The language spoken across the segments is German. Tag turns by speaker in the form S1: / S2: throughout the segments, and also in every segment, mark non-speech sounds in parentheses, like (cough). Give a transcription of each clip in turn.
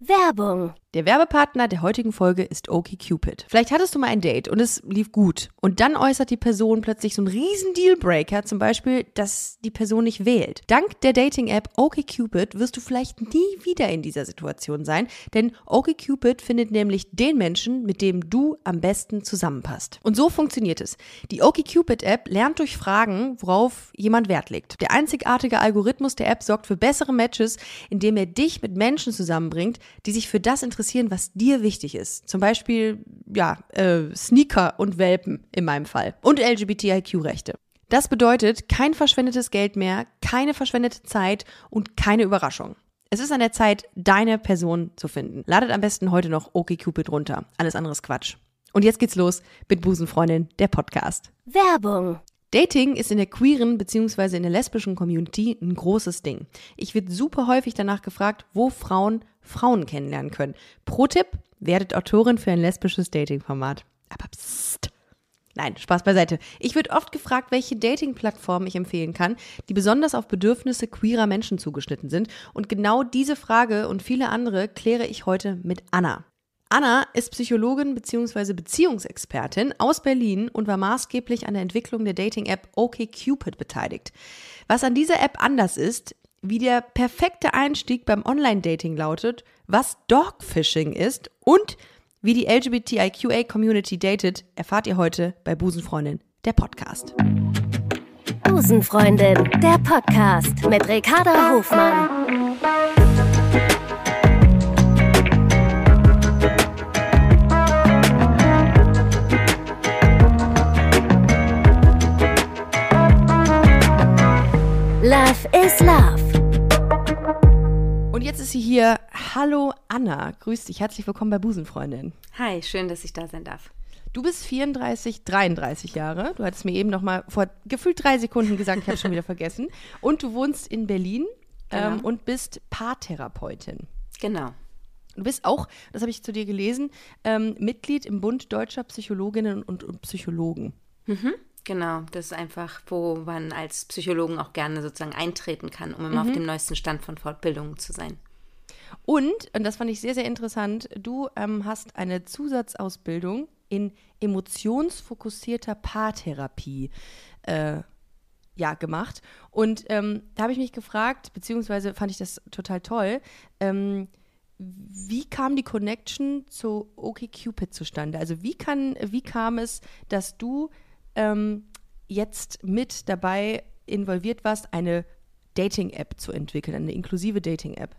S1: Werbung.
S2: Der Werbepartner der heutigen Folge ist OkCupid. Vielleicht hattest du mal ein Date und es lief gut. Und dann äußert die Person plötzlich so einen riesen Dealbreaker, zum Beispiel, dass die Person nicht wählt. Dank der Dating-App OkCupid wirst du vielleicht nie wieder in dieser Situation sein, denn OkCupid findet nämlich den Menschen, mit dem du am besten zusammenpasst. Und so funktioniert es. Die OkCupid-App lernt durch Fragen, worauf jemand Wert legt. Der einzigartige Algorithmus der App sorgt für bessere Matches, indem er dich mit Menschen zusammenbringt, die sich für das interessieren, was dir wichtig ist. Zum Beispiel, ja, äh, Sneaker und Welpen in meinem Fall. Und LGBTIQ-Rechte. Das bedeutet kein verschwendetes Geld mehr, keine verschwendete Zeit und keine Überraschung. Es ist an der Zeit, deine Person zu finden. Ladet am besten heute noch OkCupid runter. Alles andere ist Quatsch. Und jetzt geht's los mit Busenfreundin, der Podcast.
S1: Werbung.
S2: Dating ist in der queeren bzw. in der lesbischen Community ein großes Ding. Ich werde super häufig danach gefragt, wo Frauen Frauen kennenlernen können. Pro Tipp, werdet Autorin für ein lesbisches Dating-Format. Aber psst. Nein, Spaß beiseite. Ich wird oft gefragt, welche Dating-Plattformen ich empfehlen kann, die besonders auf Bedürfnisse queerer Menschen zugeschnitten sind. Und genau diese Frage und viele andere kläre ich heute mit Anna. Anna ist Psychologin bzw. Beziehungsexpertin aus Berlin und war maßgeblich an der Entwicklung der Dating-App OkCupid beteiligt. Was an dieser App anders ist, wie der perfekte Einstieg beim Online-Dating lautet, was Dogfishing ist und wie die LGBTIQA-Community datet, erfahrt ihr heute bei Busenfreundin, der Podcast.
S1: Busenfreundin, der Podcast mit Ricarda Hofmann. Love is Love.
S2: Jetzt ist sie hier. Hallo Anna, grüß dich, herzlich willkommen bei Busenfreundin.
S3: Hi, schön, dass ich da sein darf.
S2: Du bist 34, 33 Jahre. Du hattest mir eben noch mal vor gefühlt drei Sekunden gesagt, ich habe schon wieder vergessen. (laughs) Und du wohnst in Berlin ähm,
S3: Genau.
S2: und bist Paartherapeutin.
S3: Genau.
S2: Du bist auch, das habe ich zu dir gelesen, ähm, Mitglied im Bund deutscher Psychologinnen und, und Psychologen.
S3: Genau, das ist einfach, wo man als Psychologen auch gerne sozusagen eintreten kann, um immer auf dem neuesten Stand von Fortbildungen zu sein.
S2: Und, und das fand ich sehr, sehr interessant, du ähm, hast eine Zusatzausbildung in emotionsfokussierter Paartherapie äh, ja, gemacht. Und ähm, da habe ich mich gefragt, beziehungsweise fand ich das total toll, ähm, wie kam die Connection zu OkCupid zustande? Also wie, kann, wie kam es, dass du ähm, jetzt mit dabei involviert warst, eine Dating-App zu entwickeln, eine inklusive Dating-App?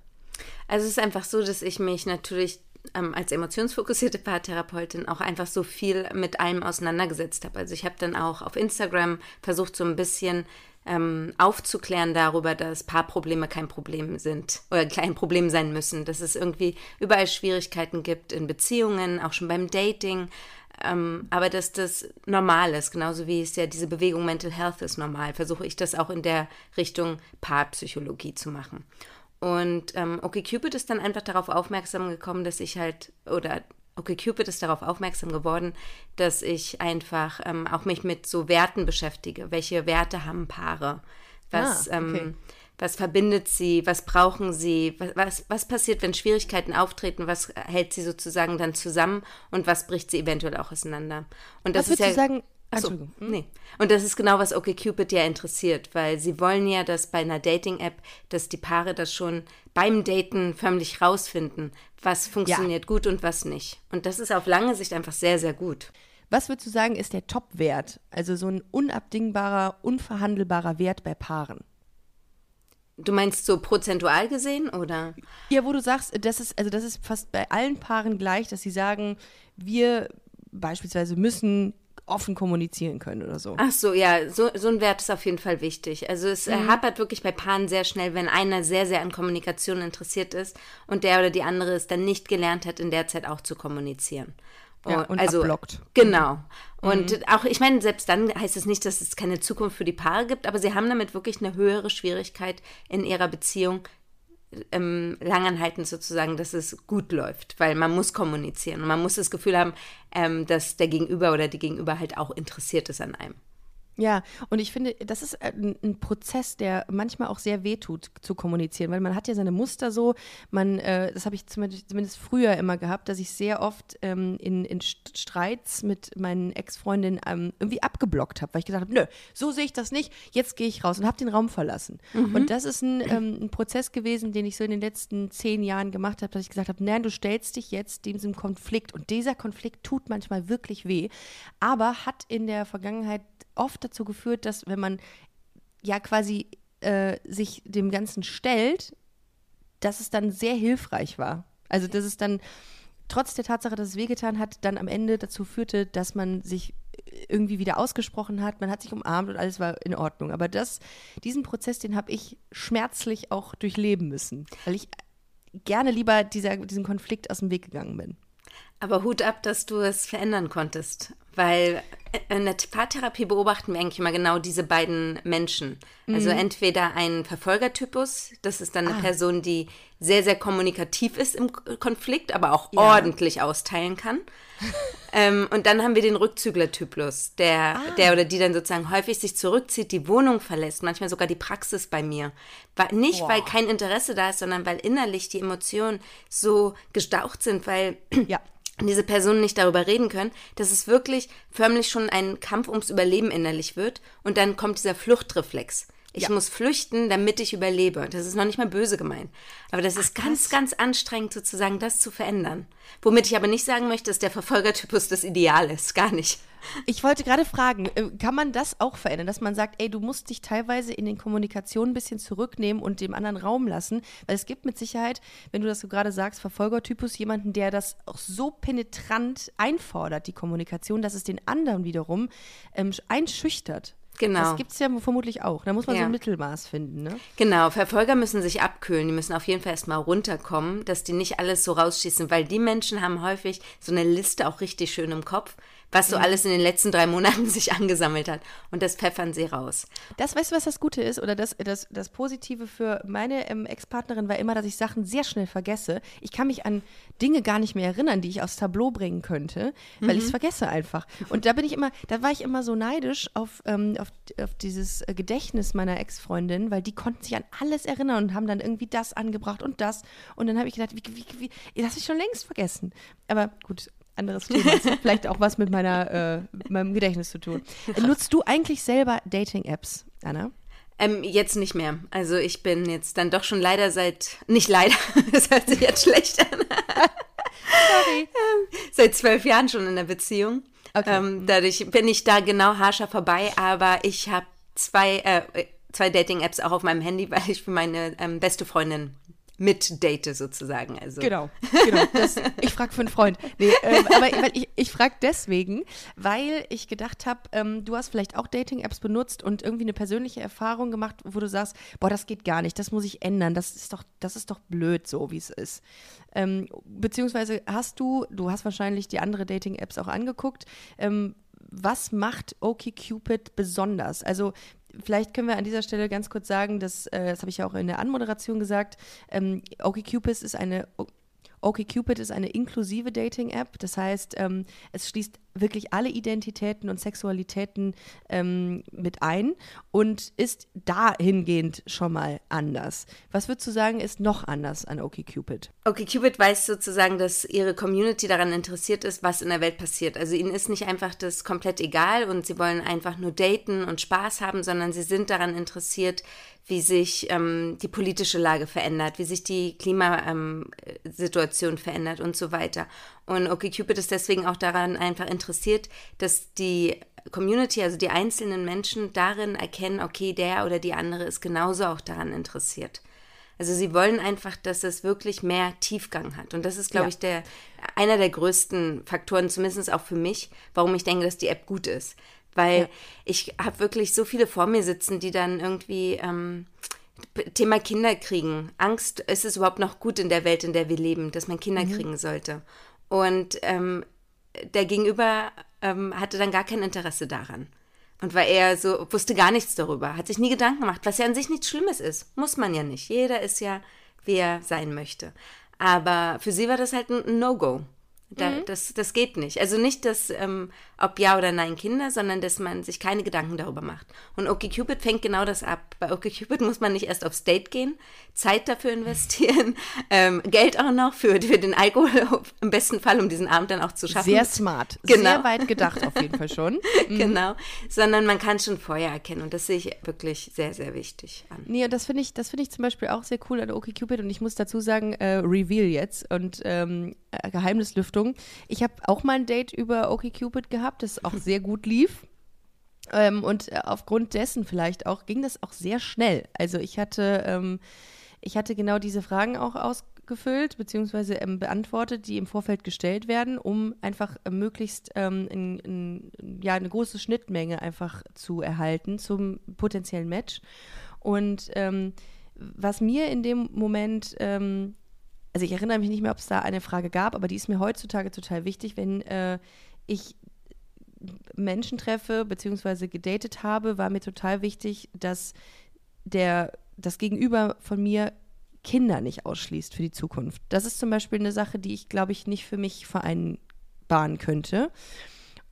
S3: Also es ist einfach so, dass ich mich natürlich ähm, als emotionsfokussierte Paartherapeutin auch einfach so viel mit allem auseinandergesetzt habe. Also ich habe dann auch auf Instagram versucht, so ein bisschen ähm, aufzuklären darüber, dass Paarprobleme kein Problem sind oder kein Problem sein müssen, dass es irgendwie überall Schwierigkeiten gibt in Beziehungen, auch schon beim Dating. Ähm, aber dass das normal ist, genauso wie es ja diese Bewegung Mental Health ist normal, versuche ich das auch in der Richtung Paarpsychologie zu machen. Und ähm, OkCupid ist dann einfach darauf aufmerksam gekommen, dass ich halt, oder OkCupid ist darauf aufmerksam geworden, dass ich einfach ähm, auch mich mit so Werten beschäftige. Welche Werte haben Paare? Was,
S2: Ah, okay.
S3: ähm, was verbindet sie? Was brauchen sie? Was, was, was passiert, wenn Schwierigkeiten auftreten? Was hält sie sozusagen dann zusammen? Und was bricht sie eventuell auch auseinander? Und das
S2: Was
S3: ist ja,
S2: sagen?
S3: So, nee. Und das ist genau, was OkCupid ja interessiert, weil sie wollen ja, dass bei einer Dating-App, dass die Paare das schon beim Daten förmlich rausfinden, was funktioniert gut und was nicht. Und das ist auf lange Sicht einfach sehr, sehr gut.
S2: Was würdest du sagen, ist der Top-Wert? Also so ein unabdingbarer, unverhandelbarer Wert bei Paaren?
S3: Du meinst so prozentual gesehen oder?
S2: Ja, wo du sagst, das ist, also das ist fast bei allen Paaren gleich, dass sie sagen, wir beispielsweise müssen offen kommunizieren können oder so.
S3: Ach so, ja, so, so ein Wert ist auf jeden Fall wichtig. Also es äh, hapert wirklich bei Paaren sehr schnell, wenn einer sehr, sehr an Kommunikation interessiert ist und der oder die andere es dann nicht gelernt hat, in der Zeit auch zu kommunizieren.
S2: Ja, und abblockt.
S3: Genau. Und auch, ich meine, selbst dann heißt es nicht, dass es keine Zukunft für die Paare gibt, aber sie haben damit wirklich eine höhere Schwierigkeit in ihrer Beziehung, ähm, langanhaltend sozusagen, dass es gut läuft, weil man muss kommunizieren und man muss das Gefühl haben, ähm, dass der Gegenüber oder die Gegenüber halt auch interessiert ist an einem.
S2: Ja, und ich finde, das ist ein, ein, Prozess, der manchmal auch sehr wehtut zu kommunizieren, weil man hat ja seine Muster so, man, äh, das habe ich zumindest, zumindest, früher immer gehabt, dass ich sehr oft ähm, in, in, Streits mit meinen Ex-Freundinnen ähm, irgendwie abgeblockt habe, weil ich gesagt habe, nö, so sehe ich das nicht, jetzt gehe ich raus und habe den Raum verlassen. Mhm. Und das ist ein, ähm, ein, Prozess gewesen, den ich so in den letzten zehn Jahren gemacht habe, dass ich gesagt habe, nein, du stellst dich jetzt diesem Konflikt und dieser Konflikt tut manchmal wirklich weh, aber hat in der Vergangenheit oft dazu geführt, dass wenn man ja quasi äh, sich dem Ganzen stellt, dass es dann sehr hilfreich war. Also dass es dann trotz der Tatsache, dass es wehgetan hat, dann am Ende dazu führte, dass man sich irgendwie wieder ausgesprochen hat, man hat sich umarmt und alles war in Ordnung. Aber das, diesen Prozess, den habe ich schmerzlich auch durchleben müssen, weil ich gerne lieber dieser, diesem Konflikt aus dem Weg gegangen bin.
S3: Aber Hut ab, dass du es verändern konntest. Weil in der Paartherapie beobachten wir eigentlich immer genau diese beiden Menschen. Also mhm. entweder ein Verfolgertypus, das ist dann eine ah. Person, die sehr, sehr kommunikativ ist im Konflikt, aber auch ja. ordentlich austeilen kann. (laughs) ähm, und dann haben wir den Rückzüglertypus, der, ah. der oder die dann sozusagen häufig sich zurückzieht, die Wohnung verlässt, manchmal sogar die Praxis bei mir. Nicht, Boah. weil kein Interesse da ist, sondern weil innerlich die Emotionen so gestaucht sind, weil ja diese Personen nicht darüber reden können, dass es wirklich förmlich schon ein Kampf ums Überleben innerlich wird und dann kommt dieser Fluchtreflex. Ich ja. muss flüchten, damit ich überlebe. Das ist noch nicht mal böse gemeint. Aber das Ach, ist ganz, ganz anstrengend, sozusagen das zu verändern. Womit ich aber nicht sagen möchte, dass der Verfolgertypus das Ideal ist. Gar nicht.
S2: Ich wollte gerade fragen, äh, kann man das auch verändern, dass man sagt, ey, du musst dich teilweise in den Kommunikationen ein bisschen zurücknehmen und dem anderen Raum lassen? Weil es gibt mit Sicherheit, wenn du das so gerade sagst, Verfolgertypus, jemanden, der das auch so penetrant einfordert, die Kommunikation, dass es den anderen wiederum ähm, einschüchtert. Genau. Das gibt es ja vermutlich auch. Da muss man ja. so ein Mittelmaß finden, ne?
S3: Genau, Verfolger müssen sich abkühlen. Die müssen auf jeden Fall erstmal runterkommen, dass die nicht alles so rausschießen, weil die Menschen haben häufig so eine Liste auch richtig schön im Kopf was so mhm. alles in den letzten drei Monaten (laughs) sich angesammelt hat. Und das pfeffern sie raus.
S2: Das, weißt du, was das Gute ist? Oder das, das, das Positive für meine ähm, Ex-Partnerin war immer, dass ich Sachen sehr schnell vergesse. Ich kann mich an Dinge gar nicht mehr erinnern, die ich aufs Tableau bringen könnte, weil mhm. ich es vergesse einfach. Und da bin ich immer, da war ich immer so neidisch auf, ähm, auf, auf dieses äh, Gedächtnis meiner Ex-Freundin, weil die konnten sich an alles erinnern und haben dann irgendwie das angebracht und das. Und dann habe ich gedacht, wie, wie, wie, das habe ich schon längst vergessen. Aber gut, anderes Thema. Das hat (laughs) vielleicht auch was mit meiner, äh, meinem Gedächtnis zu tun. Nutzt du eigentlich selber Dating-Apps, Anna?
S3: Ähm, jetzt nicht mehr. Also ich bin jetzt dann doch schon leider seit, nicht leider, (laughs) das hört sich jetzt schlecht an. Sorry. (laughs) Ähm, seit zwölf Jahren schon in der Beziehung. Okay. Ähm, dadurch bin ich da genau harscher vorbei, aber ich habe zwei, äh, zwei Dating-Apps auch auf meinem Handy, weil ich für meine ähm, beste Freundin mit date sozusagen. Also.
S2: Genau, genau. Das, ich frage für einen Freund. Nee, ähm, aber ich, ich frage deswegen, weil ich gedacht habe, ähm, du hast vielleicht auch Dating-Apps benutzt und irgendwie eine persönliche Erfahrung gemacht, wo du sagst, boah, das geht gar nicht, das muss ich ändern, das ist doch, das ist doch blöd so, wie es ist. Ähm, beziehungsweise hast du, du hast wahrscheinlich die andere Dating-Apps auch angeguckt, ähm, was macht OkCupid besonders? Also vielleicht können wir an dieser Stelle ganz kurz sagen, dass, äh, das habe ich ja auch in der Anmoderation gesagt, ähm, OkCupid ist eine OkCupid ist eine inklusive Dating-App. Das heißt, ähm, es schließt wirklich alle Identitäten und Sexualitäten ähm, mit ein und ist dahingehend schon mal anders. Was würdest du sagen, ist noch anders an OkCupid?
S3: OkCupid weiß sozusagen, dass ihre Community daran interessiert ist, was in der Welt passiert. Also ihnen ist nicht einfach das komplett egal und sie wollen einfach nur daten und Spaß haben, sondern sie sind daran interessiert, wie sich ähm, die politische Lage verändert, wie sich die Klimasituation ähm, verändert und so weiter. Und OkCupid ist deswegen auch daran einfach interessiert, dass die Community, also die einzelnen Menschen darin erkennen, okay, der oder die andere ist genauso auch daran interessiert. Also sie wollen einfach, dass es wirklich mehr Tiefgang hat. Und das ist, glaube ja. ich, der, einer der größten Faktoren, zumindest auch für mich, warum ich denke, dass die App gut ist. Weil ja. ich habe wirklich so viele vor mir sitzen, die dann irgendwie ähm, Thema Kinder kriegen. Angst, ist es überhaupt noch gut in der Welt, in der wir leben, dass man Kinder mhm. kriegen sollte. Und ähm, der Gegenüber ähm, hatte dann gar kein Interesse daran. Und war eher so, wusste gar nichts darüber, hat sich nie Gedanken gemacht, was ja an sich nichts Schlimmes ist. Muss man ja nicht. Jeder ist ja, wie er sein möchte. Aber für sie war das halt ein No-Go. Da, mhm. das, das geht nicht. Also nicht, dass ähm, ob ja oder nein Kinder, sondern dass man sich keine Gedanken darüber macht. Und OkCupid fängt genau das ab. Bei OkCupid muss man nicht erst aufs Date gehen, Zeit dafür investieren, (laughs) ähm, Geld auch noch für, für den Alkohol (laughs) im besten Fall, um diesen Abend dann auch zu schaffen.
S2: Sehr smart. Genau. Sehr weit gedacht auf jeden Fall schon. (laughs)
S3: Mhm. Genau. Sondern man kann schon vorher erkennen. Und das sehe ich wirklich sehr, sehr wichtig an.
S2: Nee, das finde ich, das ich zum Beispiel auch sehr cool an OkCupid. Und ich muss dazu sagen, äh, Reveal jetzt und ähm, äh, Geheimnislüftung. Ich habe auch mal ein Date über OkCupid gehabt, das auch sehr gut lief. Ähm, und äh, aufgrund dessen vielleicht auch ging das auch sehr schnell. Also ich hatte, ähm, ich hatte genau diese Fragen auch ausgefüllt bzw. Ähm, beantwortet, die im Vorfeld gestellt werden, um einfach äh, möglichst ähm, in, in, ja, eine große Schnittmenge einfach zu erhalten zum potenziellen Match. Und ähm, was mir in dem Moment ähm, also ich erinnere mich nicht mehr, ob es da eine Frage gab, aber die ist mir heutzutage total wichtig, wenn äh, ich Menschen treffe bzw. gedatet habe, war mir total wichtig, dass der das Gegenüber von mir Kinder nicht ausschließt für die Zukunft. Das ist zum Beispiel eine Sache, die ich, glaube ich, nicht für mich vereinbaren könnte.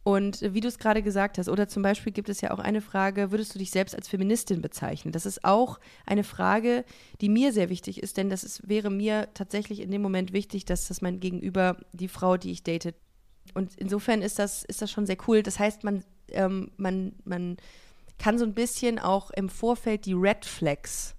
S2: Und wie du es gerade gesagt hast, oder zum Beispiel gibt es ja auch eine Frage, würdest du dich selbst als Feministin bezeichnen? Das ist auch eine Frage, die mir sehr wichtig ist, denn das ist, wäre mir tatsächlich in dem Moment wichtig, dass das mein Gegenüber, die Frau, die ich date. Und insofern ist das, ist das schon sehr cool. Das heißt, man, ähm, man, man kann so ein bisschen auch im Vorfeld die Red Flags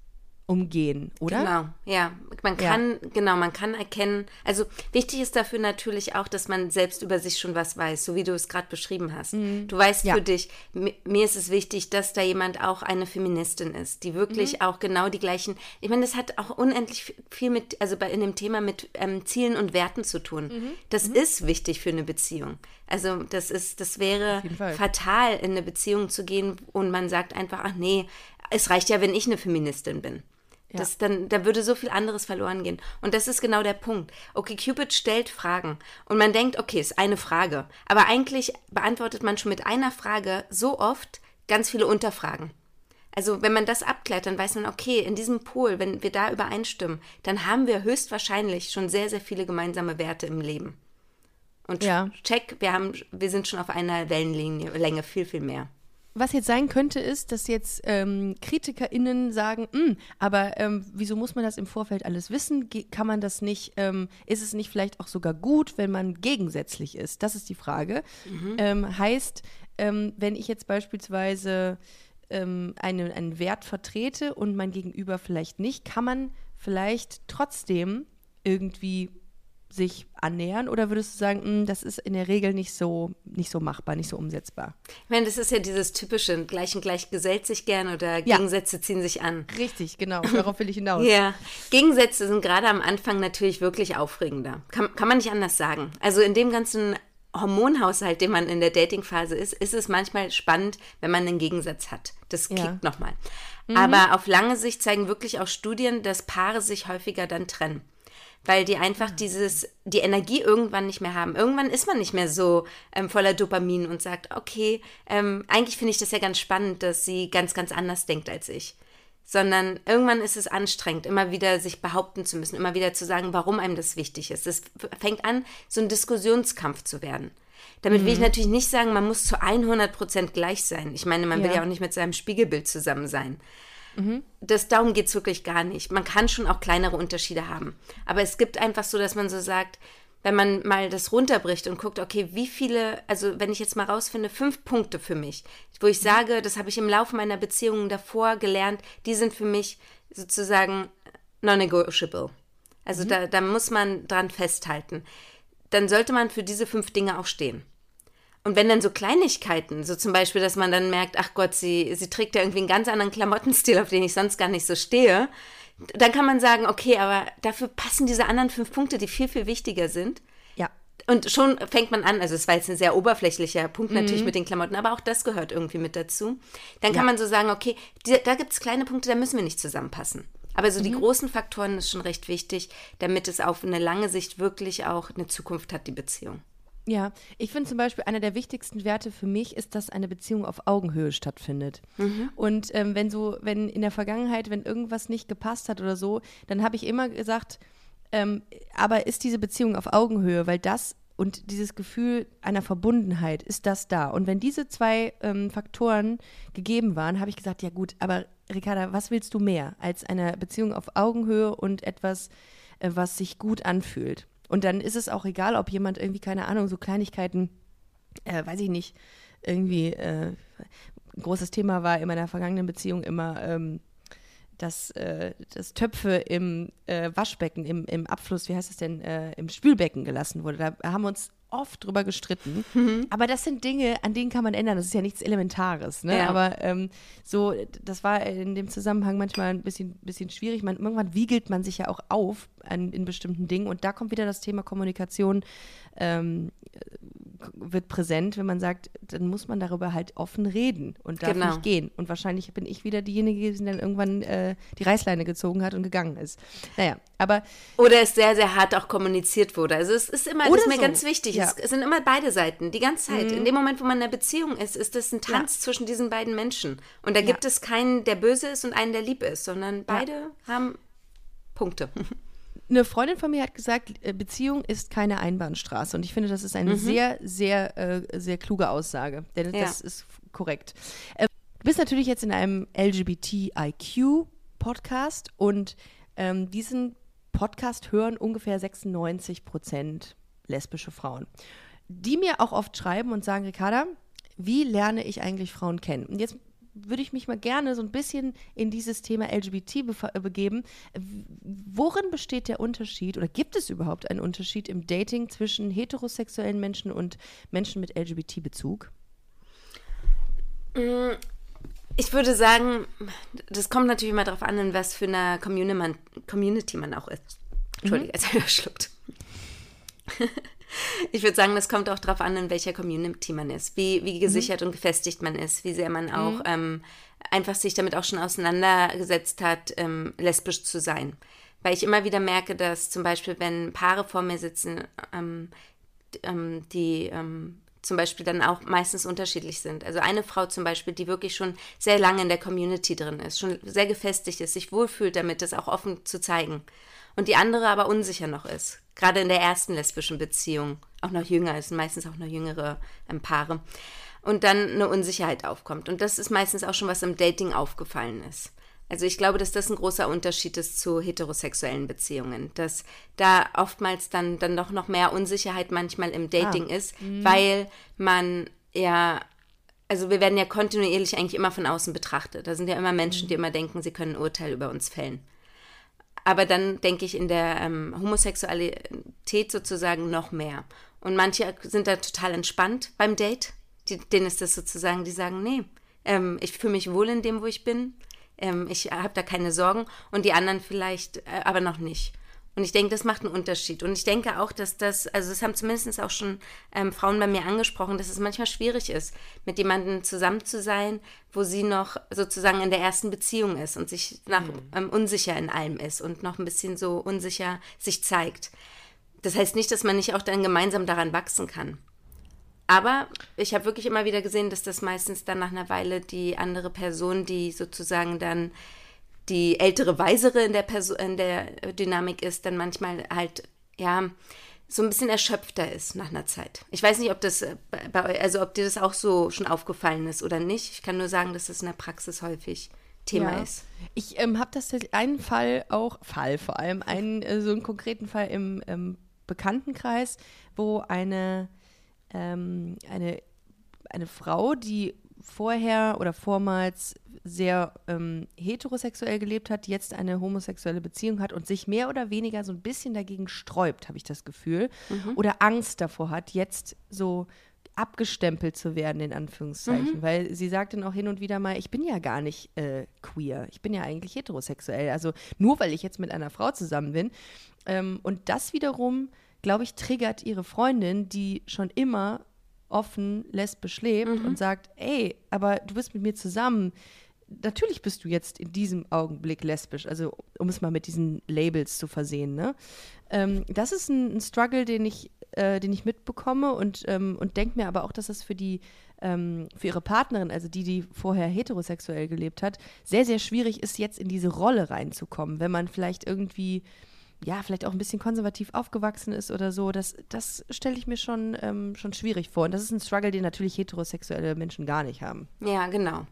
S2: umgehen, oder?
S3: Genau, ja. Man kann, ja. genau, man kann erkennen, also wichtig ist dafür natürlich auch, dass man selbst über sich schon was weiß, so wie du es gerade beschrieben hast. Mhm. Du weißt ja. für dich, mir ist es wichtig, dass da jemand auch eine Feministin ist, die wirklich mhm. auch genau die gleichen, ich meine, das hat auch unendlich viel mit, also bei, in dem Thema mit ähm, Zielen und Werten zu tun. Mhm. Das mhm. ist wichtig für eine Beziehung. Also das ist, das wäre fatal, in eine Beziehung zu gehen und man sagt einfach, ach nee, es reicht ja, wenn ich eine Feministin bin. Ja. Das dann, da würde so viel anderes verloren gehen. Und das ist genau der Punkt. Okay, Cupid stellt Fragen und man denkt, okay, ist eine Frage. Aber eigentlich beantwortet man schon mit einer Frage so oft ganz viele Unterfragen. Also wenn man das abklärt, dann weiß man, okay, in diesem Pol, wenn wir da übereinstimmen, dann haben wir höchstwahrscheinlich schon sehr, sehr viele gemeinsame Werte im Leben. Und ja. check, wir, haben, wir sind schon auf einer Wellenlinie, Länge viel, viel mehr
S2: was jetzt sein könnte, ist, dass jetzt ähm, KritikerInnen sagen, hm, aber ähm, wieso muss man das im Vorfeld alles wissen? Ge kann man das nicht, ähm, ist es nicht vielleicht auch sogar gut, wenn man gegensätzlich ist? Das ist die Frage. Mhm. Ähm, heißt, ähm, wenn ich jetzt beispielsweise ähm, eine, einen Wert vertrete und mein Gegenüber vielleicht nicht, kann man vielleicht trotzdem irgendwie sich annähern oder würdest du sagen, mh, hm, das ist in der Regel nicht so, nicht so machbar, nicht so umsetzbar?
S3: Ich meine, das ist ja dieses typische, gleich und gleich gesellt sich gern oder ja. Gegensätze ziehen sich an.
S2: Richtig, genau, (laughs) darauf will ich hinaus.
S3: ja, Gegensätze sind gerade am Anfang natürlich wirklich aufregender. Kann, kann man nicht anders sagen. Also in dem ganzen Hormonhaushalt, den man in der Datingphase ist, ist es manchmal spannend, wenn man einen Gegensatz hat. Das kickt ja. nochmal. Mhm. Aber auf lange Sicht zeigen wirklich auch Studien, dass Paare sich häufiger dann trennen weil die einfach dieses, die Energie irgendwann nicht mehr haben. Irgendwann ist man nicht mehr so ähm, voller Dopamin und sagt, okay, ähm, eigentlich finde ich das ja ganz spannend, dass sie ganz, ganz anders denkt als ich. Sondern irgendwann ist es anstrengend, immer wieder sich behaupten zu müssen, immer wieder zu sagen, warum einem das wichtig ist. Es fängt an, so ein Diskussionskampf zu werden. Damit will ich mhm. natürlich nicht sagen, man muss zu 100 Prozent gleich sein. Ich meine, man ja. will ja auch nicht mit seinem Spiegelbild zusammen sein. Mhm. Das, darum geht es wirklich gar nicht. Man kann schon auch kleinere Unterschiede haben. Aber es gibt einfach so, dass man so sagt, wenn man mal das runterbricht und guckt, okay, wie viele, also wenn ich jetzt mal rausfinde, fünf Punkte für mich, wo ich sage, das habe ich im Laufe meiner Beziehungen davor gelernt, die sind für mich sozusagen non-negotiable. Also mhm. da, da muss man dran festhalten. Dann sollte man für diese fünf Dinge auch stehen. Und wenn dann so Kleinigkeiten, so zum Beispiel, dass man dann merkt, ach Gott, sie, sie trägt ja irgendwie einen ganz anderen Klamottenstil, auf den ich sonst gar nicht so stehe, dann kann man sagen, okay, aber dafür passen diese anderen fünf Punkte, die viel, viel wichtiger sind.
S2: Ja.
S3: Und schon fängt man an, also es war jetzt ein sehr oberflächlicher Punkt natürlich mhm. mit den Klamotten, aber auch das gehört irgendwie mit dazu. Dann kann ja. man so sagen, okay, die, da gibt es kleine Punkte, da müssen wir nicht zusammenpassen. Aber so mhm. die großen Faktoren ist schon recht wichtig, damit es auf eine lange Sicht wirklich auch eine Zukunft hat, die Beziehung.
S2: Ja, ich finde zum Beispiel, einer der wichtigsten Werte für mich ist, dass eine Beziehung auf Augenhöhe stattfindet. Mhm. Und ähm, wenn so, wenn in der Vergangenheit, wenn irgendwas nicht gepasst hat oder so, dann habe ich immer gesagt, ähm, aber ist diese Beziehung auf Augenhöhe, weil das und dieses Gefühl einer Verbundenheit, ist das da? Und wenn diese zwei ähm, Faktoren gegeben waren, habe ich gesagt, ja gut, aber Ricarda, was willst du mehr als eine Beziehung auf Augenhöhe und etwas, äh, was sich gut anfühlt? Und dann ist es auch egal, ob jemand irgendwie, keine Ahnung, so Kleinigkeiten, äh, weiß ich nicht, irgendwie, äh, ein großes Thema war in meiner vergangenen Beziehung immer, ähm, dass, äh, dass Töpfe im äh, Waschbecken, im, im Abfluss, wie heißt es denn, äh, im Spülbecken gelassen wurde. Da haben wir uns oft drüber gestritten. (laughs) Mhm. Aber das sind Dinge, an denen kann man ändern. Das ist ja nichts Elementares. Ne? Ja. Aber ähm, so, das war in dem Zusammenhang manchmal ein bisschen, bisschen schwierig. Man, irgendwann wiegelt man sich ja auch auf an, in bestimmten Dingen. Und da kommt wieder das Thema Kommunikation ähm, wird präsent, wenn man sagt, dann muss man darüber halt offen reden und darf genau. nicht gehen. Und wahrscheinlich bin ich wieder diejenige, die dann irgendwann äh, die Reißleine gezogen hat und gegangen ist. Naja, aber.
S3: Oder es sehr, sehr hart auch kommuniziert wurde. Also es ist immer, das ist mir so. ganz wichtig. Ja. Es, sind immer beide Seiten, die ganze Zeit. Mhm. In dem Moment, wo man in einer Beziehung ist, ist es ein Tanz ja. zwischen diesen beiden Menschen. Und da gibt es keinen, der böse ist und einen, der lieb ist, sondern beide haben Punkte. (laughs)
S2: Eine Freundin von mir hat gesagt, äh, Beziehung ist keine Einbahnstraße. Und ich finde, das ist eine mhm. sehr, sehr, äh, sehr kluge Aussage. Denn ja. das ist korrekt. Äh, du bist natürlich jetzt in einem LGBTIQ-Podcast und ähm, diesen Podcast hören ungefähr 96 Prozent lesbische Frauen, die mir auch oft schreiben und sagen, Ricarda, wie lerne ich eigentlich Frauen kennen? Und jetzt würde ich mich mal gerne so ein bisschen in dieses Thema LGBT äh, begeben. Worin besteht der Unterschied oder gibt es überhaupt einen Unterschied im Dating zwischen heterosexuellen Menschen und Menschen mit LGBT-Bezug?
S3: Mm, ich würde sagen, das kommt natürlich immer darauf an, in was für eine Community man, auch ist. Entschuldige, mhm. jetzt habe ich. (laughs) Ich würde sagen, das kommt auch darauf an, in welcher Community man ist, wie, wie gesichert mhm. und gefestigt man ist, wie sehr man auch mhm. ähm, einfach sich damit auch schon auseinandergesetzt hat, ähm, lesbisch zu sein. Weil ich immer wieder merke, dass zum Beispiel, wenn Paare vor mir sitzen, ähm, ähm die ähm, zum Beispiel dann auch meistens unterschiedlich sind. Also eine Frau zum Beispiel, die wirklich schon sehr lange in der Community drin ist, schon sehr gefestigt ist, sich wohlfühlt damit, das auch offen zu zeigen. Und die andere aber unsicher noch ist gerade in der ersten lesbischen Beziehung, auch noch jünger, es sind meistens auch noch jüngere ähm, Paare, und dann eine Unsicherheit aufkommt. Und das ist meistens auch schon, was im Dating aufgefallen ist. Also ich glaube, dass das ein großer Unterschied ist zu heterosexuellen Beziehungen, dass da oftmals dann, dann doch noch mehr Unsicherheit manchmal im Dating ah. ist, mhm. weil man ja, also wir werden ja kontinuierlich eigentlich immer von außen betrachtet. Da sind ja immer Menschen, die mhm. immer denken, sie können ein Urteil über uns fällen aber dann denke ich in der ähm, Homosexualität sozusagen noch mehr. Und manche sind da total entspannt beim Date. Die, denen ist das sozusagen, die sagen, nee, ähm, ich fühle mich wohl in dem, wo ich bin. Ähm, ich habe da keine Sorgen. Und die anderen vielleicht, äh, aber noch nicht. Und ich denke, das macht einen Unterschied. Und ich denke auch, dass das, also es haben zumindest auch schon ähm, Frauen bei mir angesprochen, dass es manchmal schwierig ist, mit jemandem zusammen zu sein, wo sie noch sozusagen in der ersten Beziehung ist und sich nach mhm. ähm, unsicher in allem ist und noch ein bisschen so unsicher sich zeigt. Das heißt nicht, dass man nicht auch dann gemeinsam daran wachsen kann. Aber ich habe wirklich immer wieder gesehen, dass das meistens dann nach einer Weile die andere Person, die sozusagen dann die ältere Weisere in der, Person, in der Dynamik ist, dann manchmal halt, ja, so ein bisschen erschöpfter ist nach einer Zeit. Ich weiß nicht, ob das äh, bei euch, also ob dir das auch so schon aufgefallen ist oder nicht. Ich kann nur sagen, dass das in der Praxis häufig Thema ja. ist.
S2: Ich ähm, habe das einen Fall auch, Fall vor allem, einen äh, so einen konkreten Fall im ähm, Bekanntenkreis, wo eine, ähm, eine, eine Frau, die vorher oder vormals sehr ähm, heterosexuell gelebt hat, jetzt eine homosexuelle Beziehung hat und sich mehr oder weniger so ein bisschen dagegen sträubt, habe ich das Gefühl, mhm. oder Angst davor hat, jetzt so abgestempelt zu werden, in Anführungszeichen. Mhm. Weil sie sagt dann auch hin und wieder mal, ich bin ja gar nicht äh, queer, ich bin ja eigentlich heterosexuell. Also nur weil ich jetzt mit einer Frau zusammen bin. Ähm, und das wiederum, glaube ich, triggert ihre Freundin, die schon immer offen lesbisch lebt mhm. und sagt, ey, aber du bist mit mir zusammen. Natürlich bist du jetzt in diesem Augenblick lesbisch, also um es mal mit diesen Labels zu versehen. Ne? Ähm, das ist ein, ein, Struggle, den ich, äh, den ich mitbekomme und, ähm, und denke mir aber auch, dass das für die ähm, für ihre Partnerin, also die, die vorher heterosexuell gelebt hat, sehr, sehr schwierig ist, jetzt in diese Rolle reinzukommen, wenn man vielleicht irgendwie ja, vielleicht auch ein bisschen konservativ aufgewachsen ist oder so, das, das stelle ich mir schon, ähm, schon schwierig vor. Und das ist ein Struggle, den natürlich heterosexuelle Menschen gar nicht haben.
S3: Ja, genau.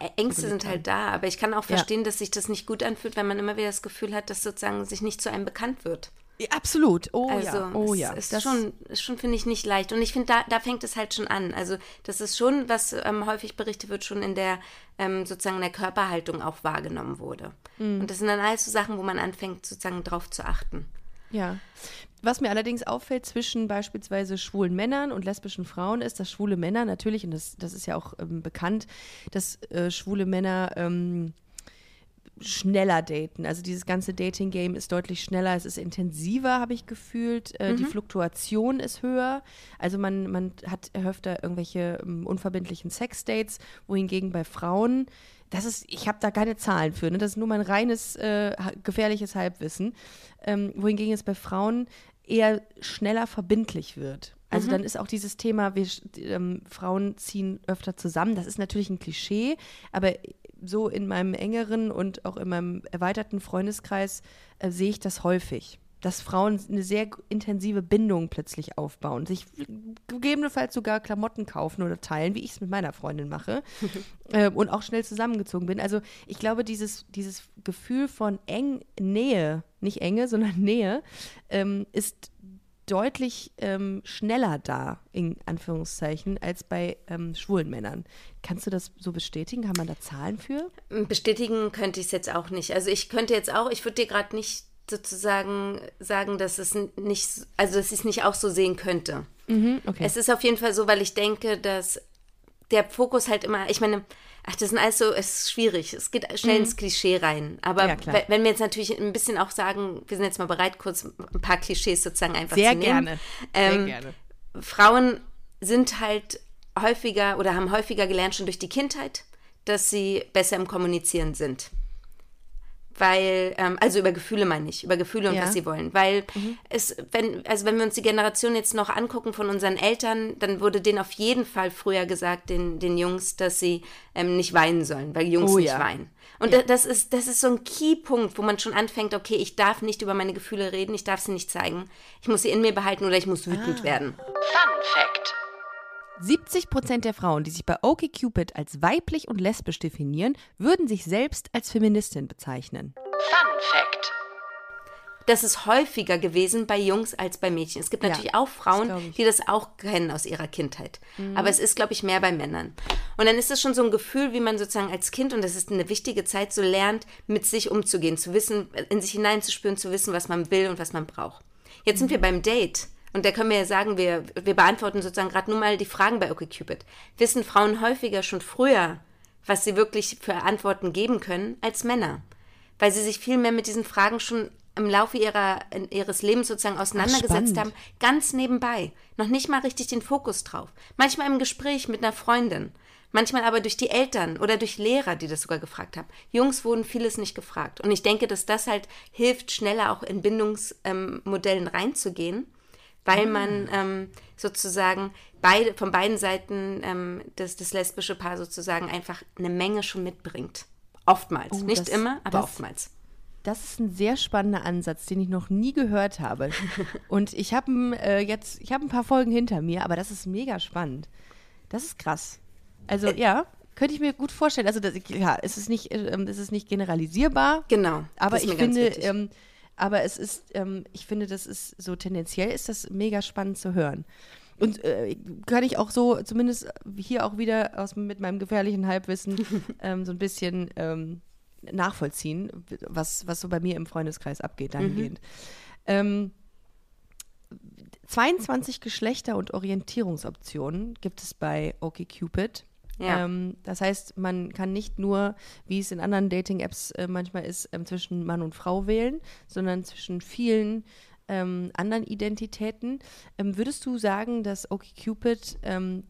S3: Ja, Ängste sind halt da, aber ich kann auch verstehen, ja. dass sich das nicht gut anfühlt, wenn man immer wieder das Gefühl hat, dass sozusagen sich nicht zu einem bekannt wird.
S2: Absolut. Oh
S3: also,
S2: ja. Oh ja.
S3: Ist das schon, ist schon finde ich, nicht leicht. Und ich finde, da, da fängt es halt schon an. Also, das ist schon, was ähm, häufig berichtet wird, schon in der ähm, sozusagen in der Körperhaltung auch wahrgenommen wurde. Mhm. Und das sind dann alles so Sachen, wo man anfängt, sozusagen drauf zu achten.
S2: Ja. Was mir allerdings auffällt zwischen beispielsweise schwulen Männern und lesbischen Frauen ist, dass schwule Männer natürlich, und das, das ist ja auch ähm, bekannt, dass äh, schwule Männer ähm, schneller daten. Also dieses ganze Dating-Game ist deutlich schneller, es ist intensiver, habe ich gefühlt. Äh, mhm. Die Fluktuation ist höher. Also man, man hat öfter irgendwelche um, ähm, unverbindlichen Sex-Dates, wohingegen bei Frauen, das ist, ich habe da keine Zahlen für, ne? das ist nur mein reines äh, gefährliches Halbwissen, ähm, wohingegen es bei Frauen eher schneller verbindlich wird. Also mhm. dann ist auch dieses Thema, wir ähm, Frauen ziehen öfter zusammen. Das ist natürlich ein Klischee, aber so in meinem engeren und auch in meinem erweiterten Freundeskreis äh, sehe ich das häufig. Dass Frauen eine sehr intensive Bindung plötzlich aufbauen, sich gegebenenfalls sogar Klamotten kaufen oder teilen, wie ich es mit meiner Freundin mache, (laughs) äh, und auch schnell zusammengezogen bin. Also ich glaube, dieses, dieses Gefühl von eng Nähe, nicht Enge, sondern (laughs) Nähe, ähm, ist deutlich ähm, schneller da, in Anführungszeichen, als bei ähm, schwulen Männern. Kannst du das so bestätigen? Kann man da Zahlen für?
S3: Bestätigen könnte ich es jetzt auch nicht. Also ich könnte jetzt auch, ich würde dir gerade nicht sozusagen sagen, dass es nicht, also dass ich es nicht auch so sehen könnte. Mhm, okay. Es ist auf jeden Fall so, weil ich denke, dass der Fokus halt immer, ich meine, ach, das sind alles so, es ist schwierig. Es geht schnell mhm. ins Klischee rein. Aber ja, wenn wir jetzt natürlich ein bisschen auch sagen, wir sind jetzt mal bereit, kurz ein paar Klischees sozusagen einfach
S2: Sehr
S3: zu
S2: nehmen. Gerne.
S3: Ähm, Sehr gerne. Frauen sind halt häufiger oder haben häufiger gelernt schon durch die Kindheit, dass sie besser im Kommunizieren sind weil, ähm, also über Gefühle meine ich, über Gefühle und ja. was sie wollen. Weil mhm. es, wenn, also wenn wir uns die Generation jetzt noch angucken von unseren Eltern, dann wurde denen auf jeden Fall früher gesagt, den, den Jungs, dass sie ähm, nicht weinen sollen, weil Jungs oh, nicht ja. weinen. Und ja. das, ist, das ist so ein Keypunkt, wo man schon anfängt, okay, ich darf nicht über meine Gefühle reden, ich darf sie nicht zeigen. Ich muss sie in mir behalten oder ich muss wütend ah. werden. Fun Fact.
S2: 70 Prozent der Frauen, die sich bei OkCupid als weiblich und lesbisch definieren, würden sich selbst als Feministin bezeichnen. Fun
S3: Fact. Das ist häufiger gewesen bei Jungs als bei Mädchen. Es gibt natürlich ja, auch Frauen, die das auch kennen aus ihrer Kindheit. Mhm. Aber es ist, glaube ich, mehr bei Männern. Und dann ist es schon so ein Gefühl, wie man sozusagen als Kind, und das ist eine wichtige Zeit, so lernt, mit sich umzugehen, zu wissen, in sich hineinzuspüren, zu wissen, was man will und was man braucht. Jetzt mhm. sind wir beim Date. Und da können wir ja sagen, wir, wir beantworten sozusagen gerade nur mal die Fragen bei OkCupid. Wissen Frauen häufiger schon früher, was sie wirklich für Antworten geben können, als Männer? Weil sie sich viel mehr mit diesen Fragen schon im Laufe ihrer, ihres Lebens sozusagen auseinandergesetzt Ach, haben, ganz nebenbei. Noch nicht mal richtig den Fokus drauf. Manchmal im Gespräch mit einer Freundin. Manchmal aber durch die Eltern oder durch Lehrer, die das sogar gefragt haben. Jungs wurden vieles nicht gefragt. Und ich denke, dass das halt hilft, schneller auch in Bindungsmodellen ähm, reinzugehen weil ah. man ähm, sozusagen beide, von beiden Seiten ähm, das, das lesbische Paar sozusagen einfach eine Menge schon mitbringt. Oftmals. Oh, Nicht das, immer, aber das, oftmals.
S2: Das ist ein sehr spannender Ansatz, den ich noch nie gehört habe. (laughs) Und ich habe äh, jetzt, ich habe ein paar Folgen hinter mir, aber das ist mega spannend. Das ist krass. Also äh, ja, könnte ich mir gut vorstellen. Also das, ja, es ist nicht, äh, es ist nicht generalisierbar.
S3: Genau.
S2: Aber ich finde, ähm, aber es ist, ähm, ich finde, das ist so tendenziell ist das mega spannend zu hören. Und äh, kann ich auch so, zumindest hier auch wieder aus, mit meinem gefährlichen Halbwissen, (laughs) ähm, so ein bisschen ähm, nachvollziehen, was, was so bei mir im Freundeskreis abgeht, dahingehend. Mhm. Ähm, 22 Geschlechter- und Orientierungsoptionen gibt es bei OkCupid. Ja. Ähm, das heißt, man kann nicht nur, wie es in anderen Dating-Apps äh, manchmal ist, ähm, zwischen Mann und Frau wählen, sondern zwischen vielen ähm, anderen Identitäten. Ähm, würdest du sagen, dass OkCupid ähm,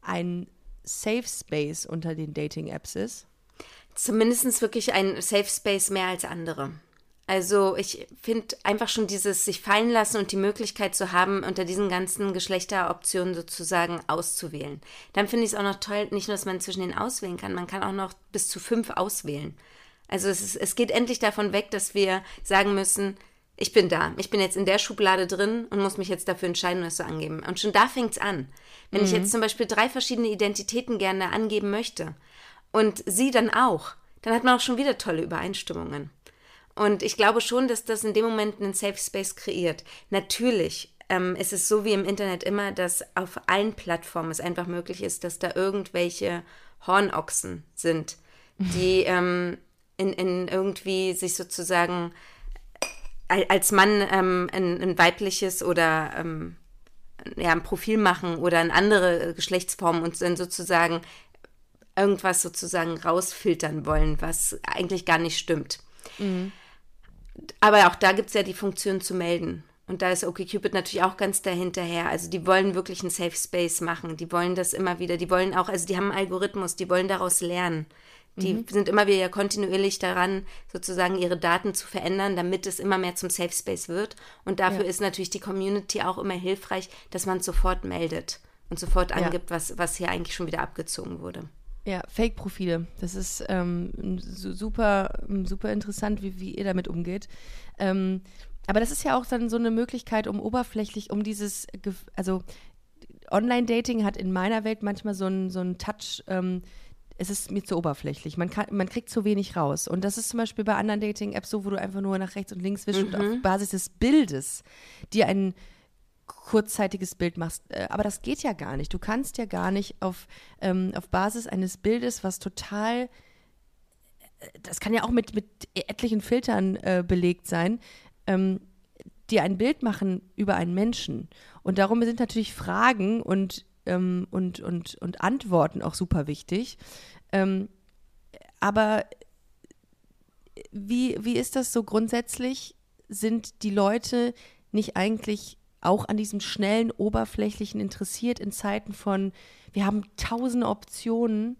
S2: ein Safe Space unter den Dating-Apps ist?
S3: Zumindest wirklich ein Safe Space mehr als andere. Also ich finde einfach schon dieses sich fallen lassen und die Möglichkeit zu haben, unter diesen ganzen Geschlechteroptionen sozusagen auszuwählen. Dann finde ich es auch noch toll, nicht nur, dass man zwischen den auswählen kann, man kann auch noch bis zu fünf auswählen. Also es, ist, es geht endlich davon weg, dass wir sagen müssen, ich bin da, ich bin jetzt in der Schublade drin und muss mich jetzt dafür entscheiden, was zu angeben. Und schon da fängt es an. Wenn mhm. ich jetzt zum Beispiel drei verschiedene Identitäten gerne angeben möchte und sie dann auch, dann hat man auch schon wieder tolle Übereinstimmungen. Und ich glaube schon, dass das in dem Moment einen Safe Space kreiert. Natürlich ähm, ist es so wie im Internet immer, dass auf allen Plattformen es einfach möglich ist, dass da irgendwelche Hornochsen sind, die (laughs) ähm, in, in irgendwie sich sozusagen als Mann ähm, ein, ein, weibliches oder ähm, ja, ein Profil machen oder eine andere Geschlechtsform und dann sozusagen irgendwas sozusagen rausfiltern wollen, was eigentlich gar nicht stimmt. Mhm. Aber auch da gibt es ja die Funktion zu melden. Und da ist OkCupid natürlich auch ganz dahinterher. Also die wollen wirklich einen Safe Space machen. Die wollen das immer wieder. Die wollen auch, also die haben einen Algorithmus, die wollen daraus lernen. Die mhm. sind immer wieder kontinuierlich daran, sozusagen ihre Daten zu verändern, damit es immer mehr zum Safe Space wird. Und dafür ja. ist natürlich die Community auch immer hilfreich, dass man sofort meldet und sofort angibt, ja. was, was hier eigentlich schon wieder abgezogen wurde.
S2: Ja, Fake-Profile. Das ist ähm, super, super interessant, wie, wie ihr damit umgeht. Ähm, aber das ist ja auch dann so eine Möglichkeit, um oberflächlich, um dieses, also Online-Dating hat in meiner Welt manchmal so einen so einen Touch, ähm, es ist mir zu oberflächlich. Man, kann, man kriegt zu wenig raus. Und das ist zum Beispiel bei anderen Dating-Apps so, wo du einfach nur nach rechts und links wischst mhm. und auf Basis des Bildes dir ein kurzzeitiges Bild machst. Äh, aber das geht ja gar nicht. Du kannst ja gar nicht auf, ähm, auf Basis eines Bildes, was total, äh, das kann ja auch mit, mit etlichen Filtern äh, belegt sein, ähm, dir ein Bild machen über einen Menschen. Und darum sind natürlich Fragen und, ähm, und, und, und Antworten auch super wichtig. Ähm, aber wie, wie ist das so grundsätzlich? Sind die Leute nicht eigentlich auch an diesem schnellen, oberflächlichen interessiert in Zeiten von, wir haben tausende Optionen?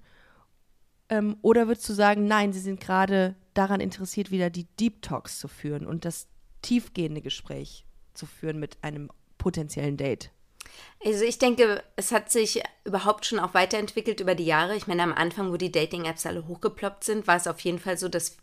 S2: Ähm, oder würdest du sagen, nein, sie sind gerade daran interessiert, wieder die Deep Talks zu führen und das tiefgehende Gespräch zu führen mit einem potenziellen Date?
S3: Also ich denke, es hat sich überhaupt schon auch weiterentwickelt über die Jahre. Ich meine, am Anfang, wo die Dating-Apps alle hochgeploppt sind, war es auf jeden Fall so, dass